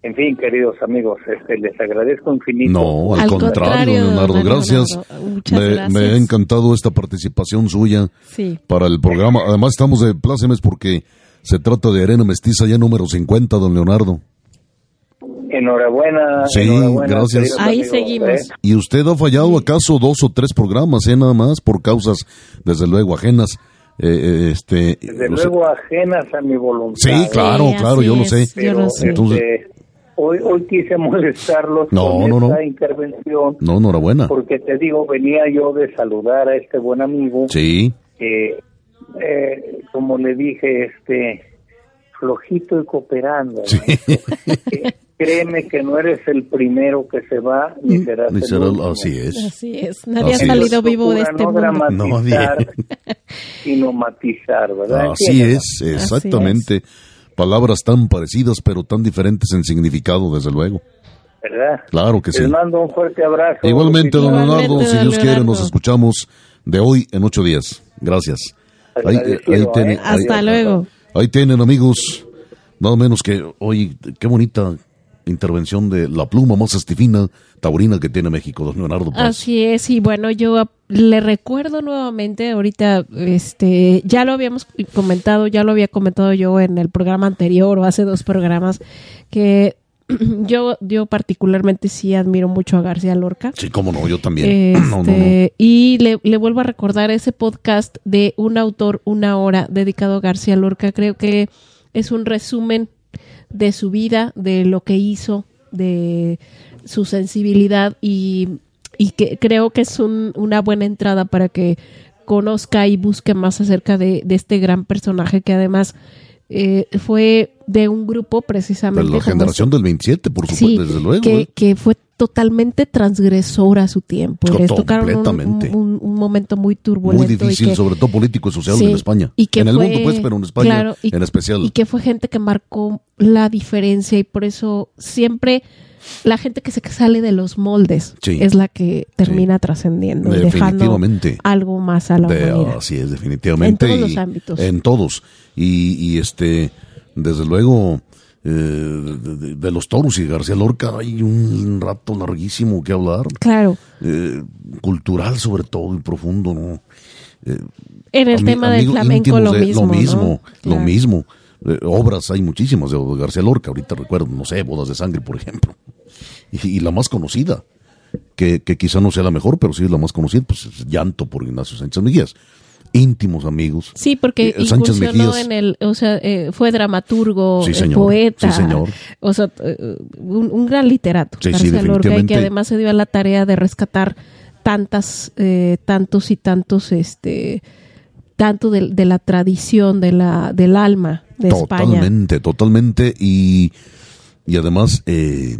En fin, queridos amigos, este, les agradezco infinito. No, al, contrario, Leonardo, gracias. Me, ha encantado esta participación suya para el programa. Además, estamos de plácemes porque se trata de Arena Mestiza ya número 50, don Leonardo. Enhorabuena. Sí, gracias. Ahí seguimos. ¿eh? ¿Y usted ha fallado acaso dos o tres programas, eh, nada más, por causas, desde luego, ajenas? Eh, eh este, desde luego, ajenas a mi voluntad. Sí, claro, claro, yo lo sé. Entonces, hoy, hoy quise molestarlos no, con no, esta intervención. No, enhorabuena. Porque te digo, venía yo de saludar a este buen amigo. Sí. Eh, como le dije, este flojito y cooperando. Sí. *laughs* créeme que no eres el primero que se va, ni mm. serás el último. Así es. Así es. Nadie ha salido vivo de este no mundo. Dramatizar, sino matizar, ¿verdad? Así es, exactamente. Palabras tan parecidas, pero tan diferentes en significado, desde luego. ¿Verdad? Claro que sí. Les mando un fuerte abrazo. Igualmente, don Leonardo, si Dios quiere, nos escuchamos de hoy en ocho días. Gracias. Ahí, ahí ¿eh? Hasta luego. Ahí tienen, amigos. Nada menos que, oye, qué bonita intervención de la pluma más estifina taurina que tiene México, don Leonardo. Así es, y bueno, yo le recuerdo nuevamente, ahorita, este, ya lo habíamos comentado, ya lo había comentado yo en el programa anterior o hace dos programas, que *clears throat* yo, yo particularmente sí admiro mucho a García Lorca. Sí, cómo no, yo también. *clears throat* Este, y le, le, vuelvo a recordar ese podcast de un autor, una hora, dedicado a García Lorca. Creo que es un resumen de su vida, de lo que hizo, de su sensibilidad y, y que creo que es una buena entrada para que conozca y busque más acerca de, de este gran personaje que además eh, fue de un grupo precisamente. De la generación del 27, por supuesto, desde luego. Que, ¿eh? que fue totalmente transgresora a su tiempo. Les tocaron un, un, momento muy turbulento. Muy difícil, sobre todo político y social en España. Y que en el mundo, pues, pero en España en especial. Y que fue gente que marcó la diferencia y por eso siempre la gente que se sale de los moldes es la que termina trascendiendo, dejando algo más a la humanidad. Así es, definitivamente. En todos los ámbitos. En todos. Y, y este, desde luego, eh, de, los toros y García Lorca hay un rato larguísimo que hablar. Claro. Eh, cultural sobre todo y profundo, ¿no? Eh, en el tema del flamenco lo mismo. Lo mismo, lo mismo. Obras hay muchísimas de García Lorca, ahorita recuerdo, no sé, Bodas de Sangre, por ejemplo. *laughs* Y, la más conocida, que, que, quizá no sea la mejor, pero sí es la más conocida, pues es Llanto por Ignacio Sánchez Mejías íntimos amigos. Sí, porque eh, incursionó en el, o sea, eh, fue dramaturgo, eh, poeta, señor. o sea, un, gran literato, García Lorca, que además se dio a la tarea de rescatar tantas, tantos y tantos, este, tanto de, la tradición, de la, del alma de España. Totalmente, totalmente, y, y además, eh,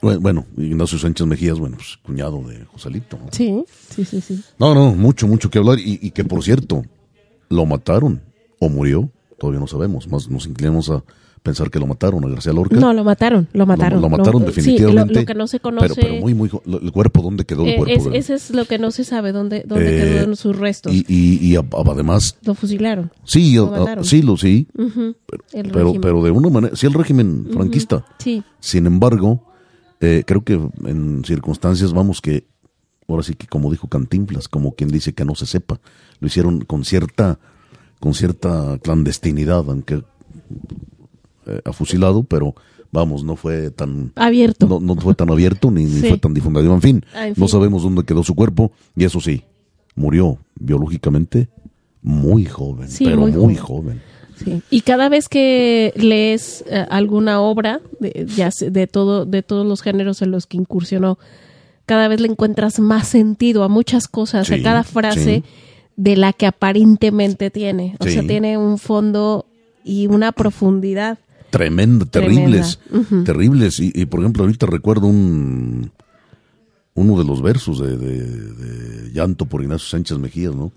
bueno, Ignacio Sánchez Mejías, bueno, pues cuñado de Joselito. Sí, sí, sí, sí. No, no, mucho, mucho que hablar. Y, que por cierto, lo mataron o murió, todavía no sabemos. Más nos inclinamos a pensar que lo mataron a García Lorca. No, lo mataron, lo mataron. Lo, mataron definitivamente. Sí, lo, lo que no se conoce. Pero, pero muy, muy. ¿El cuerpo dónde quedó el eh, cuerpo? es- ese es lo que no se sabe, dónde, dónde Eh, quedaron sus restos. Y, y, y además, Lo fusilaron. sí, Lo a- sí, lo sí. Pero, pero de una manera. Sí, el régimen franquista. Sí, Sin embargo, eh, creo que en circunstancias, vamos, que ahora sí que como dijo Cantinflas, como quien dice que no se sepa, lo hicieron con cierta, con cierta clandestinidad, aunque eh, afusilado, pero vamos, no fue tan abierto. no, no fue tan abierto ni, fue tan difundido. En fin, Ah, en no fin. sabemos dónde quedó su cuerpo y eso sí, murió biológicamente muy joven, Sí, pero muy muy, joven. joven. Sí. Y cada vez que lees eh, alguna obra, de, ya sé, de, todo, de todos los géneros en los que incursionó, cada vez le encuentras más sentido a muchas cosas, Sí, a cada frase de la que aparentemente tiene. O sea, tiene un fondo y una profundidad. Tremenda, Tremenda. terribles, terribles. Y, y, por ejemplo, ahorita recuerdo un uno de los versos de, de- de Llanto por Ignacio Sánchez Mejías, ¿no?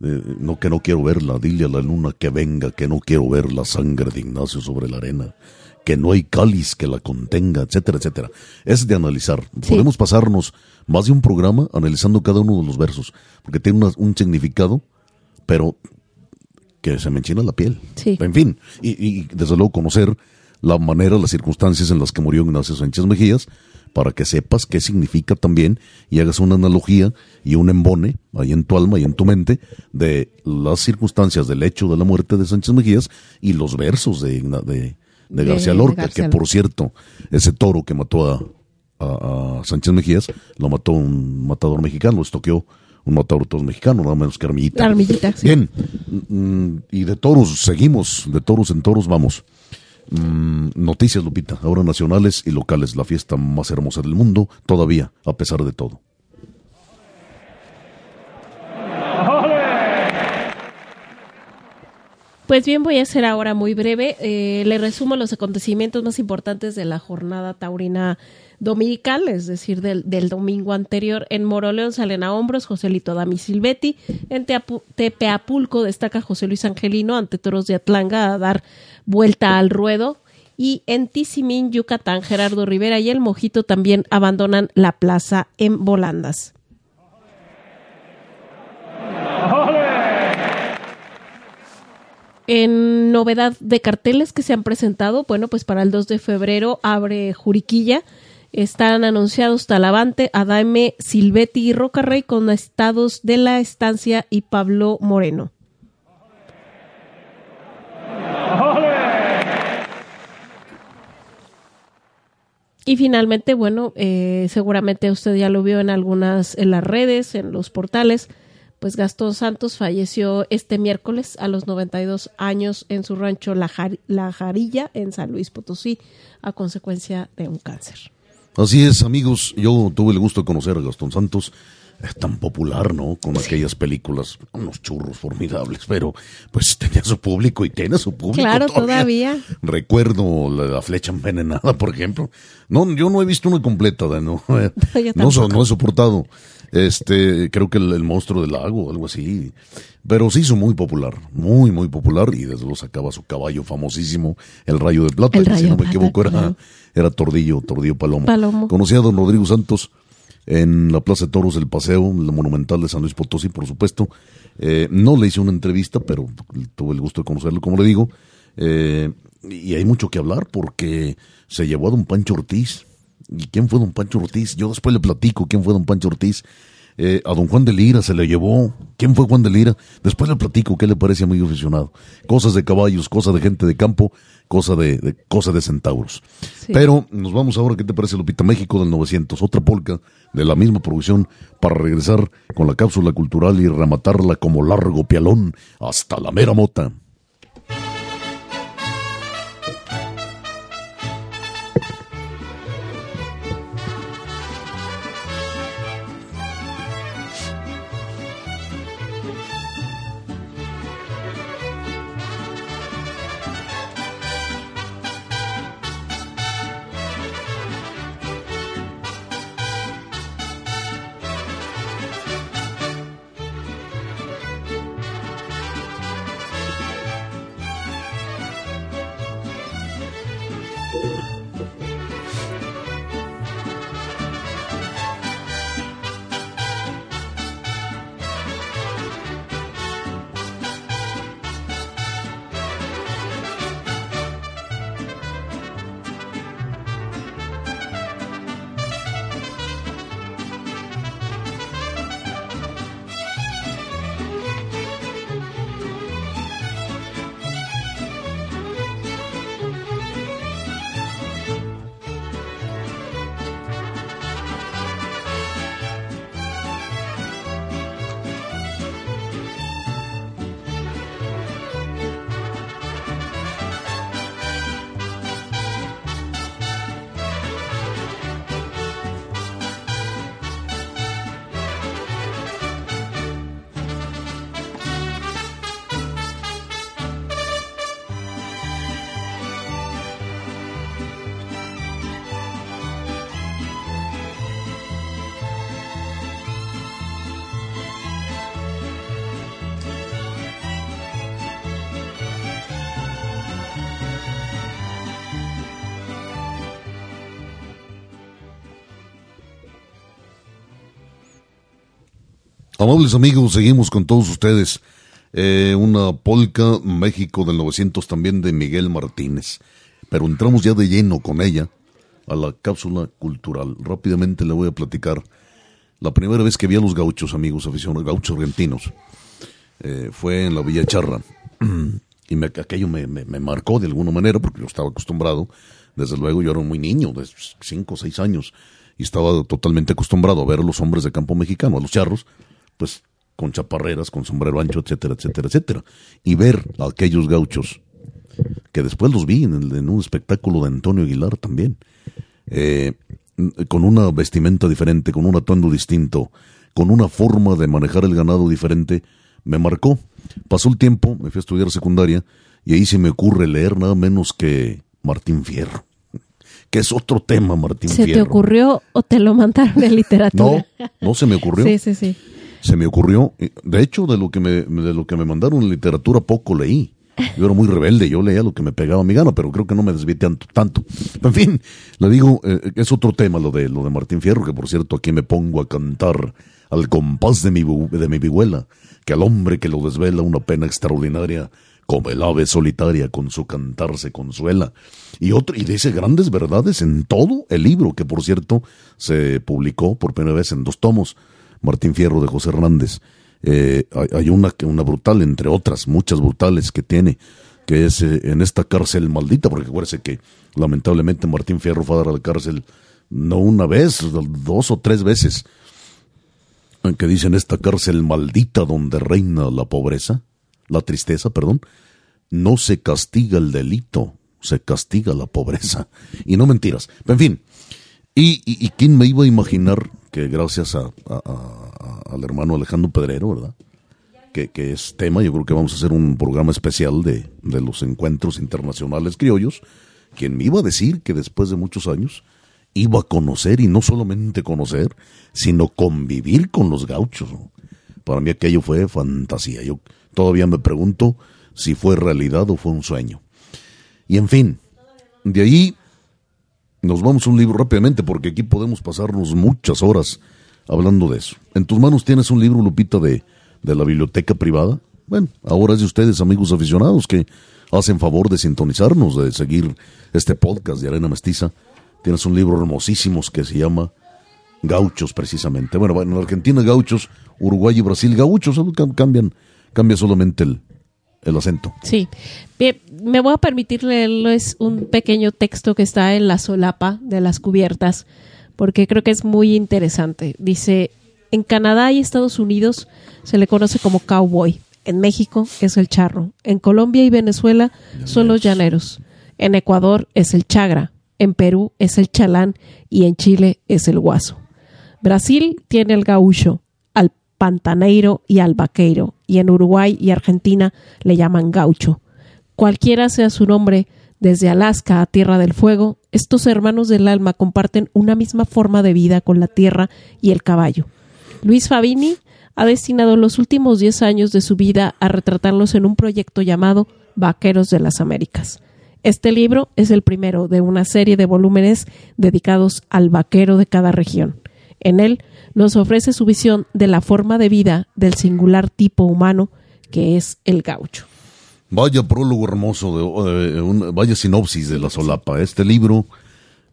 De, no que no quiero verla, dile a la luna que venga, que no quiero ver la sangre de Ignacio sobre la arena, que no hay cáliz que la contenga, etcétera, etcétera. Es de analizar. Sí. Podemos pasarnos más de un programa analizando cada uno de los versos, porque tiene una- un significado, pero que se me enchina la piel. Sí. En fin, y, y desde luego conocer la manera, las circunstancias en las que murió Ignacio Sánchez Mejías, para que sepas qué significa también y hagas una analogía y un embone ahí en tu alma y en tu mente de las circunstancias del hecho de la muerte de Sánchez Mejías y los versos de, Igna- de, de García de Lorca, García que por cierto, ese toro que mató a, a- a Sánchez Mejías, lo mató un matador mexicano, estoqueó un matador todos mexicano, nada menos que Armillita. La armillita, sí. Bien, mm, y de toros, seguimos, de toros en toros, vamos. Mm, noticias, Lupita, ahora nacionales y locales, la fiesta más hermosa del mundo, todavía, a pesar de todo. Pues bien, voy a ser ahora muy breve. Eh, le resumo los acontecimientos más importantes de la jornada taurina dominical, es decir, del, domingo anterior. En Moroleón salen a hombros Joselito Dami Silvetti. En Teapu- Tepeapulco destaca José Luis Angelino ante Toros de Atlanga a dar vuelta al ruedo. Y en Tizimín, Yucatán, Gerardo Rivera y el Mojito también abandonan la plaza en volandas. En novedad de carteles que se han presentado, bueno, pues para el 2 de febrero abre Juriquilla. Están anunciados Talavante, Adame, Silvetti y Rocarrey con estados de la estancia y Pablo Moreno. Y finalmente, bueno, eh, seguramente usted ya lo vio en algunas, en las redes, en los portales, pues Gastón Santos falleció este miércoles a los 92 años en su rancho La, Jar- La Jarilla, en San Luis Potosí, a consecuencia de un cáncer. Así es, amigos, yo tuve el gusto de conocer a Gastón Santos, es tan popular, ¿no? Con aquellas películas, unos churros formidables, pero pues tenía su público y tiene su público. Claro, todavía. Recuerdo la, la flecha envenenada, por ejemplo. No, yo no he visto una completa, ¿no? *laughs* No, tampoco. no he soportado. Este, creo que el, el monstruo del lago, algo así. Pero se hizo muy popular, muy, muy popular, y desde luego sacaba su caballo famosísimo, el rayo de plata, El que si Rayo no me equivoco era, claro. era Tordillo, Tordillo Palomo. Palomo. Conocí a don Rodrigo Santos en la Plaza de Toros del Paseo, en la Monumental de San Luis Potosí, por supuesto. Eh, no le hice una entrevista, pero tuve el gusto de conocerlo, como le digo. Eh, y hay mucho que hablar porque se llevó a don Pancho Ortiz. ¿Y quién fue don Pancho Ortiz? Yo después le platico quién fue don Pancho Ortiz. Eh, a don Juan de Lira se le llevó. ¿Quién fue Juan de Lira? Después le platico qué le parece muy aficionado. Cosas de caballos, cosas de gente de campo, cosa de, de, cosa de centauros. Sí. Pero nos vamos ahora, ¿qué te parece Lupita? México del 900, otra polca de la misma producción para regresar con la cápsula cultural y rematarla como largo pialón hasta la mera mota. Amables amigos, seguimos con todos ustedes. Eh, una polca México del 900 también de Miguel Martínez. Pero entramos ya de lleno con ella a la cápsula cultural. Rápidamente le voy a platicar. La primera vez que vi a los gauchos, amigos aficionados, gauchos argentinos, eh, fue en la Villa Charra. *clears throat* y me, aquello me, me, marcó de alguna manera porque yo estaba acostumbrado. Desde luego yo era muy niño, de 5 o 6 años, y estaba totalmente acostumbrado a ver a los hombres de campo mexicano, a los charros, pues con chaparreras, con sombrero ancho, etcétera, etcétera, etcétera. Y ver a aquellos gauchos, que después los vi en, un espectáculo de Antonio Aguilar también, eh, con una vestimenta diferente, con un atuendo distinto, con una forma de manejar el ganado diferente, me marcó. Pasó el tiempo, me fui a estudiar secundaria, y ahí se me ocurre leer nada menos que Martín Fierro que es otro tema, Martín ¿Se te ocurrió o te lo mandaron en literatura? No, no se me ocurrió. sí, sí, sí se me ocurrió, de hecho de lo que me, de lo que me mandaron en literatura poco leí. Yo era muy rebelde, yo leía lo que me pegaba a mi gana, pero creo que no me desvié tanto. tanto. En fin, le digo, eh, es otro tema lo de, lo de Martín Fierro, que por cierto aquí me pongo a cantar al compás de mi, de mi vihuela, que al hombre que lo desvela una pena extraordinaria, como el ave solitaria con su cantar se consuela. Y, otro, y dice grandes verdades en todo el libro, que por cierto se publicó por primera vez en dos tomos Martín Fierro de José Hernández. Eh, hay una, una brutal, entre otras, muchas brutales que tiene, que es eh, en esta cárcel maldita, porque acuérdese que lamentablemente Martín Fierro fue a dar a la cárcel no una vez, dos o tres veces, que dicen esta cárcel maldita donde reina la pobreza, la tristeza, perdón, no se castiga el delito, se castiga la pobreza. Y no mentiras. En fin, ¿y, y quién me iba a imaginar que gracias a, al hermano Alejandro Pedrero, ¿verdad? Que, es tema, yo creo que vamos a hacer un programa especial de, de los encuentros internacionales criollos, quien me iba a decir que después de muchos años iba a conocer y no solamente conocer, sino convivir con los gauchos. Para mí aquello fue fantasía. Yo todavía me pregunto si fue realidad o fue un sueño. Y en fin, de ahí nos vamos a un libro rápidamente porque aquí podemos pasarnos muchas horas hablando de eso. En tus manos tienes un libro, Lupita, de, de la biblioteca privada. Bueno, ahora es de ustedes, amigos aficionados, que hacen favor de sintonizarnos, de seguir este podcast de Arena Mestiza. Tienes un libro hermosísimo que se llama Gauchos, precisamente. Bueno, en Argentina Gauchos, Uruguay y Brasil Gauchos, cambian, cambia solamente el, el acento. Sí. Bien, me voy a permitir leerles un pequeño texto que está en la solapa de las cubiertas, porque creo que es muy interesante. Dice, en Canadá y Estados Unidos se le conoce como cowboy. En México es el charro. En Colombia y Venezuela son los llaneros. En Ecuador es el chagra. En Perú es el chalán y en Chile es el guaso. Brasil tiene el gaúcho, al pantaneiro y al vaqueiro y en Uruguay y Argentina le llaman gaucho. Cualquiera sea su nombre, desde Alaska a Tierra del Fuego, estos hermanos del alma comparten una misma forma de vida con la tierra y el caballo. Luis Fabini ha destinado los últimos diez años de su vida a retratarlos en un proyecto llamado Vaqueros de las Américas. Este libro es el primero de una serie de volúmenes dedicados al vaquero de cada región. En él nos ofrece su visión de la forma de vida del singular tipo humano que es el gaucho. Vaya prólogo hermoso, de, vaya sinopsis de la solapa. Este libro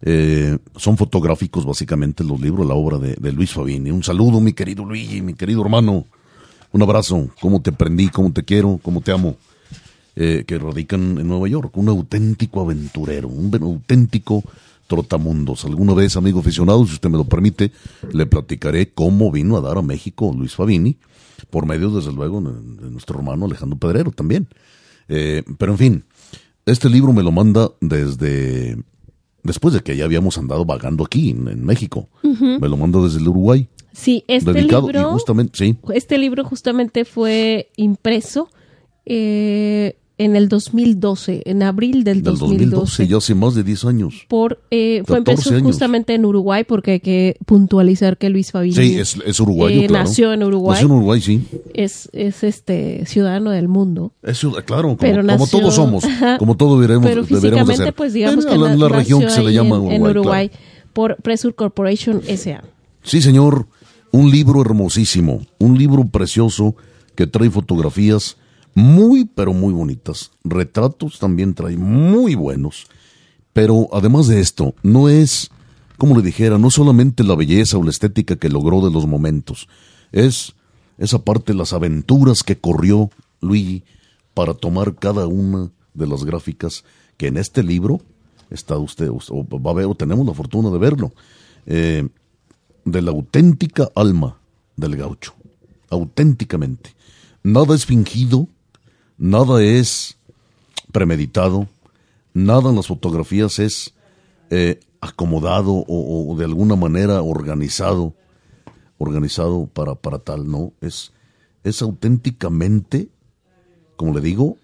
eh, son fotográficos básicamente los libros, la obra de, Luis Fabini. Un saludo, mi querido Luigi, mi querido hermano. Un abrazo, cómo te aprendí, cómo te quiero, cómo te amo. Eh, que radican en Nueva York, un auténtico aventurero, un auténtico trotamundos. Alguna vez, amigo aficionado, si usted me lo permite, le platicaré cómo vino a dar a México Luis Fabini, por medio, desde luego, de nuestro hermano Alejandro Pedrero también. Eh, pero en fin, este libro me lo manda desde después de que ya habíamos andado vagando aquí en, México. Me lo manda desde el Uruguay. Sí, este libro, justamente, sí. este libro justamente fue impreso eh, en el 2012, en abril del, del 2012. 2012. ya hace más de 10 años. Por, eh, fue empezó justamente en Uruguay, porque hay que puntualizar que Luis Fabini sí, es, es uruguayo, eh, nació en Uruguay. Nació en Uruguay, sí. Es, es este ciudadano del mundo. Es, claro, como, todos somos, como todos deberemos, pero físicamente, pues digamos en, que la, región que se le llama Uruguay. En Uruguay por Pressure Corporation S.A. Sí, señor. un libro hermosísimo, un libro precioso que trae fotografías muy, pero muy bonitas. Retratos también trae muy buenos. Pero además de esto, no es, como le dijera, no solamente la belleza o la estética que logró de los momentos, es esa parte las aventuras que corrió Luigi para tomar cada una de las gráficas que en este libro está usted, o va a ver, o tenemos la fortuna de verlo, eh, de la auténtica alma del gaucho, auténticamente. Nada es fingido, nada es premeditado, nada en las fotografías es eh, acomodado o, de alguna manera organizado, organizado para, para tal, no, es, es auténticamente, como le digo,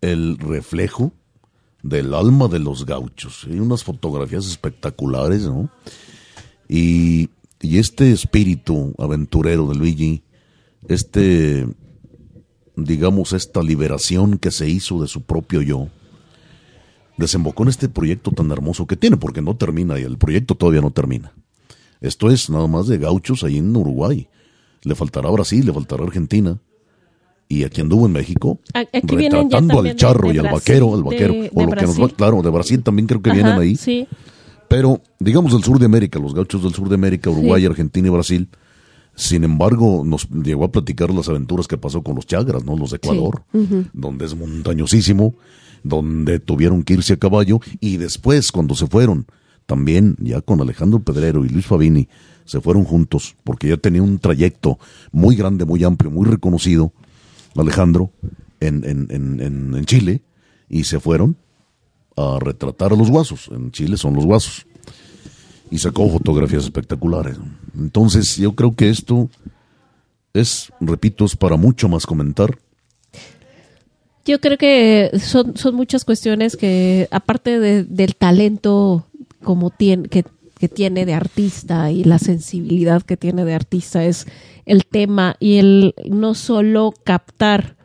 el reflejo del alma de los gauchos. Hay unas fotografías espectaculares, ¿no? Y, y este espíritu aventurero de Luigi, este, digamos, esta liberación que se hizo de su propio yo, desembocó en este proyecto tan hermoso que tiene, porque no termina y el proyecto todavía no termina. Esto es nada más de gauchos ahí en Uruguay. Le faltará Brasil, le faltará Argentina, y aquí anduvo en México retratando al charro y al vaquero, al vaquero, o lo que nos va, claro, de Brasil también creo que vienen ahí. Sí. Pero, digamos, del sur de América, los gauchos del sur de América, Uruguay, Argentina y Brasil, sin embargo, nos llegó a platicar las aventuras que pasó con los chagras, ¿no? Los de Ecuador, donde es montañosísimo, donde tuvieron que irse a caballo, y después, cuando se fueron, también ya con Alejandro Pedrero y Luis Fabini, se fueron juntos, porque ya tenía un trayecto muy grande, muy amplio, muy reconocido, Alejandro en, en, en, en, Chile y se fueron a retratar a los guasos. En Chile son los guasos. Y sacó fotografías espectaculares. Entonces yo creo que esto es, repito, es para mucho más comentar. Yo creo que son, son muchas cuestiones que, aparte del talento como tiene, que, que tiene de artista y la sensibilidad que tiene de artista, es el tema y el no solo captar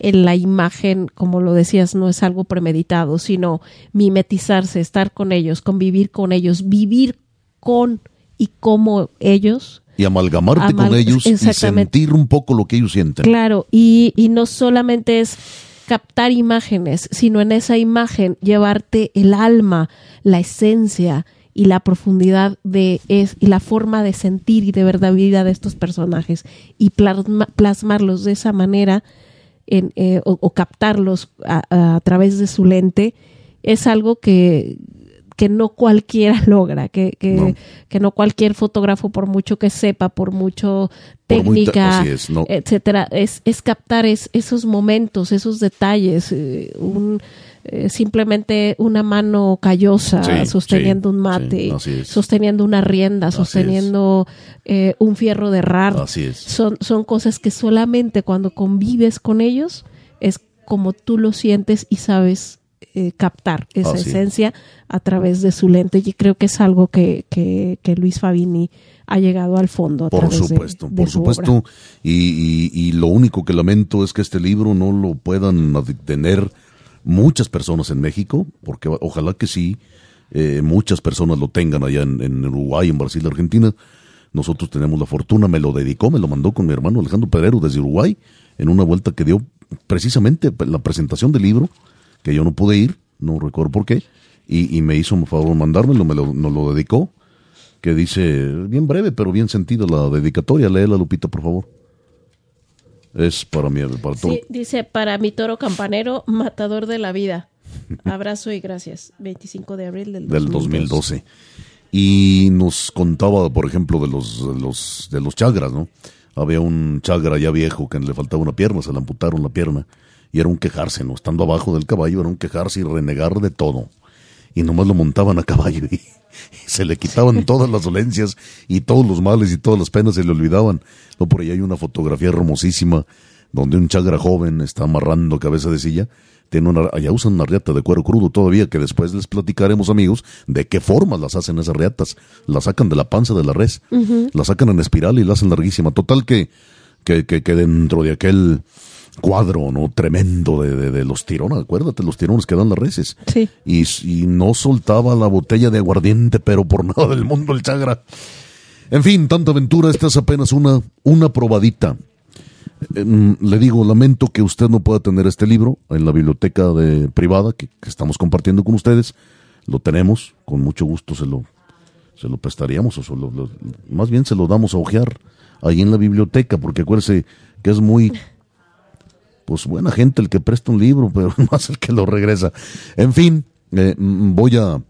en la imagen, como lo decías, no es algo premeditado, sino mimetizarse, estar con ellos, convivir con ellos, vivir con y como ellos. Y amalgamarte con ellos y sentir un poco lo que ellos sienten. Claro, y, y no solamente es captar imágenes, sino en esa imagen llevarte el alma, la esencia, y la profundidad de es y la forma de sentir y de ver la vida de estos personajes y plasmarlos de esa manera en, eh, o, captarlos a, través de su lente es algo que, que no cualquiera *laughs* logra, que, que, no. cualquier fotógrafo, por mucho que sepa, por mucho técnica, etcétera, es, es captar esos momentos, esos detalles, eh, un eh, simplemente una mano callosa sosteniendo un mate, sosteniendo una rienda, sosteniendo eh, un fierro de rar. Son, son cosas que solamente cuando convives con ellos es como tú lo sientes y sabes eh, captar esa esencia a través de su lente. Y creo que es algo que, que, Luis Fabini ha llegado al fondo. por supuesto, por supuesto. Y, y, lo único que lamento es que este libro no lo puedan tener muchas personas en México, porque ojalá que sí, eh, muchas personas lo tengan allá en, Uruguay, en Brasil, Argentina. Nosotros tenemos la fortuna, me lo dedicó, me lo mandó con mi hermano Alejandro Pedrero desde Uruguay, en una vuelta que dio precisamente la presentación del libro, que yo no pude ir, no recuerdo por qué, y, me hizo un favor mandármelo, me lo, nos lo dedicó, que dice, bien breve, pero bien sentido la dedicatoria, léela Lupita, por favor es para mí, para todo. dice, para mi toro campanero, matador de la vida. *laughs* Abrazo y gracias. 25 de abril del, del 2012. Y nos contaba, por ejemplo, de los, los, de los chagras, ¿no? Había un chagra ya viejo que le faltaba una pierna, se le amputaron la pierna. Y era un quejarse, ¿no? Estando abajo del caballo, era un quejarse y renegar de todo. Y nomás lo montaban a caballo y, *laughs* se le quitaban *laughs* todas las dolencias y todos los males y todas las penas se le olvidaban. No, por ahí hay una fotografía hermosísima donde un chagra joven está amarrando cabeza de silla. Tiene una, allá usan una riata de cuero crudo todavía, que después les platicaremos, amigos, de qué formas las hacen esas riatas. Las sacan de la panza de la res, la sacan en espiral y la hacen larguísima. Total que, que, que, que dentro de aquel cuadro no tremendo de, de, los tirones, acuérdate, los tirones que dan las reses. Sí. Y, y, no soltaba la botella de aguardiente, pero por *laughs* nada del mundo el chagra. En fin, tanta aventura, esta es apenas una, una probadita. Le digo, lamento que usted no pueda tener este libro en la biblioteca de, privada que, estamos compartiendo con ustedes. Lo tenemos, con mucho gusto se lo, se lo prestaríamos, o más bien se lo damos a ojear ahí en la biblioteca, porque acuérdese que es muy, pues buena gente el que presta un libro, pero *laughs* más el que lo regresa. En fin, eh, voy a,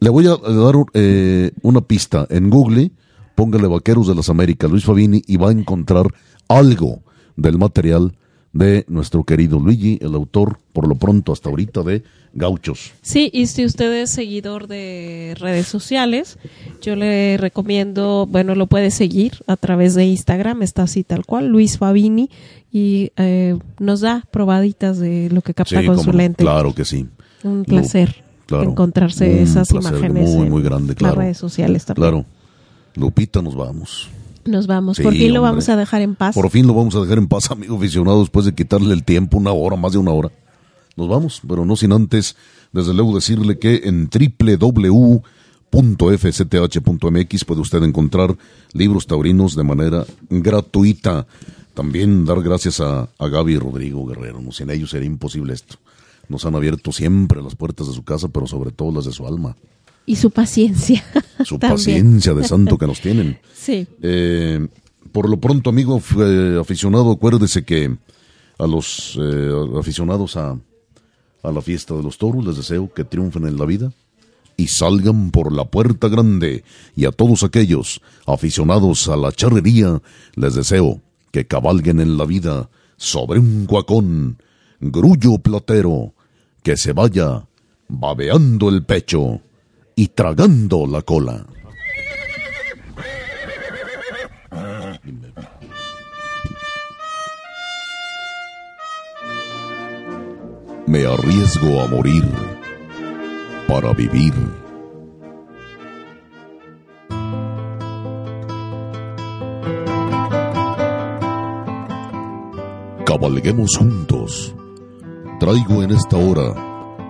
le voy a dar eh, una pista. En Google, póngale Vaqueros de las Américas, Luis Fabini, y va a encontrar algo del material de nuestro querido Luigi, el autor, por lo pronto hasta ahorita, de Gauchos. Sí, y si usted es seguidor de redes sociales, yo le recomiendo, bueno, lo puede seguir a través de Instagram, está así tal cual, Luis Fabini, y eh, nos da probaditas de lo que capta con su lente. Claro que sí. Un placer encontrarse esas imágenes muy, muy grande, claro. las redes sociales también. Claro. Lupita, nos vamos. Nos vamos. por fin lo vamos a dejar en paz. Por fin lo vamos a dejar en paz, amigo aficionado, después de quitarle el tiempo, una hora, más de una hora. Nos vamos, pero no sin antes, desde luego, decirle que en www.fcth.mx puede usted encontrar libros taurinos de manera gratuita. También dar gracias a, a Gaby y Rodrigo Guerrero. No, sin ellos sería imposible esto. Nos han abierto siempre las puertas de su casa, pero sobre todo las de su alma. Y su paciencia. *laughs* Su paciencia de santo que nos tienen. *laughs* Sí. Eh, por lo pronto, amigo aficionado, acuérdese que a los eh, aficionados a, a la fiesta de los toros les deseo que triunfen en la vida y salgan por la puerta grande. Y a todos aquellos aficionados a la charrería les deseo que cabalguen en la vida sobre un guacón, grullo platero, que se vaya babeando el pecho y tragando la cola. Me arriesgo a morir para vivir. Cabalguemos juntos. Traigo en esta hora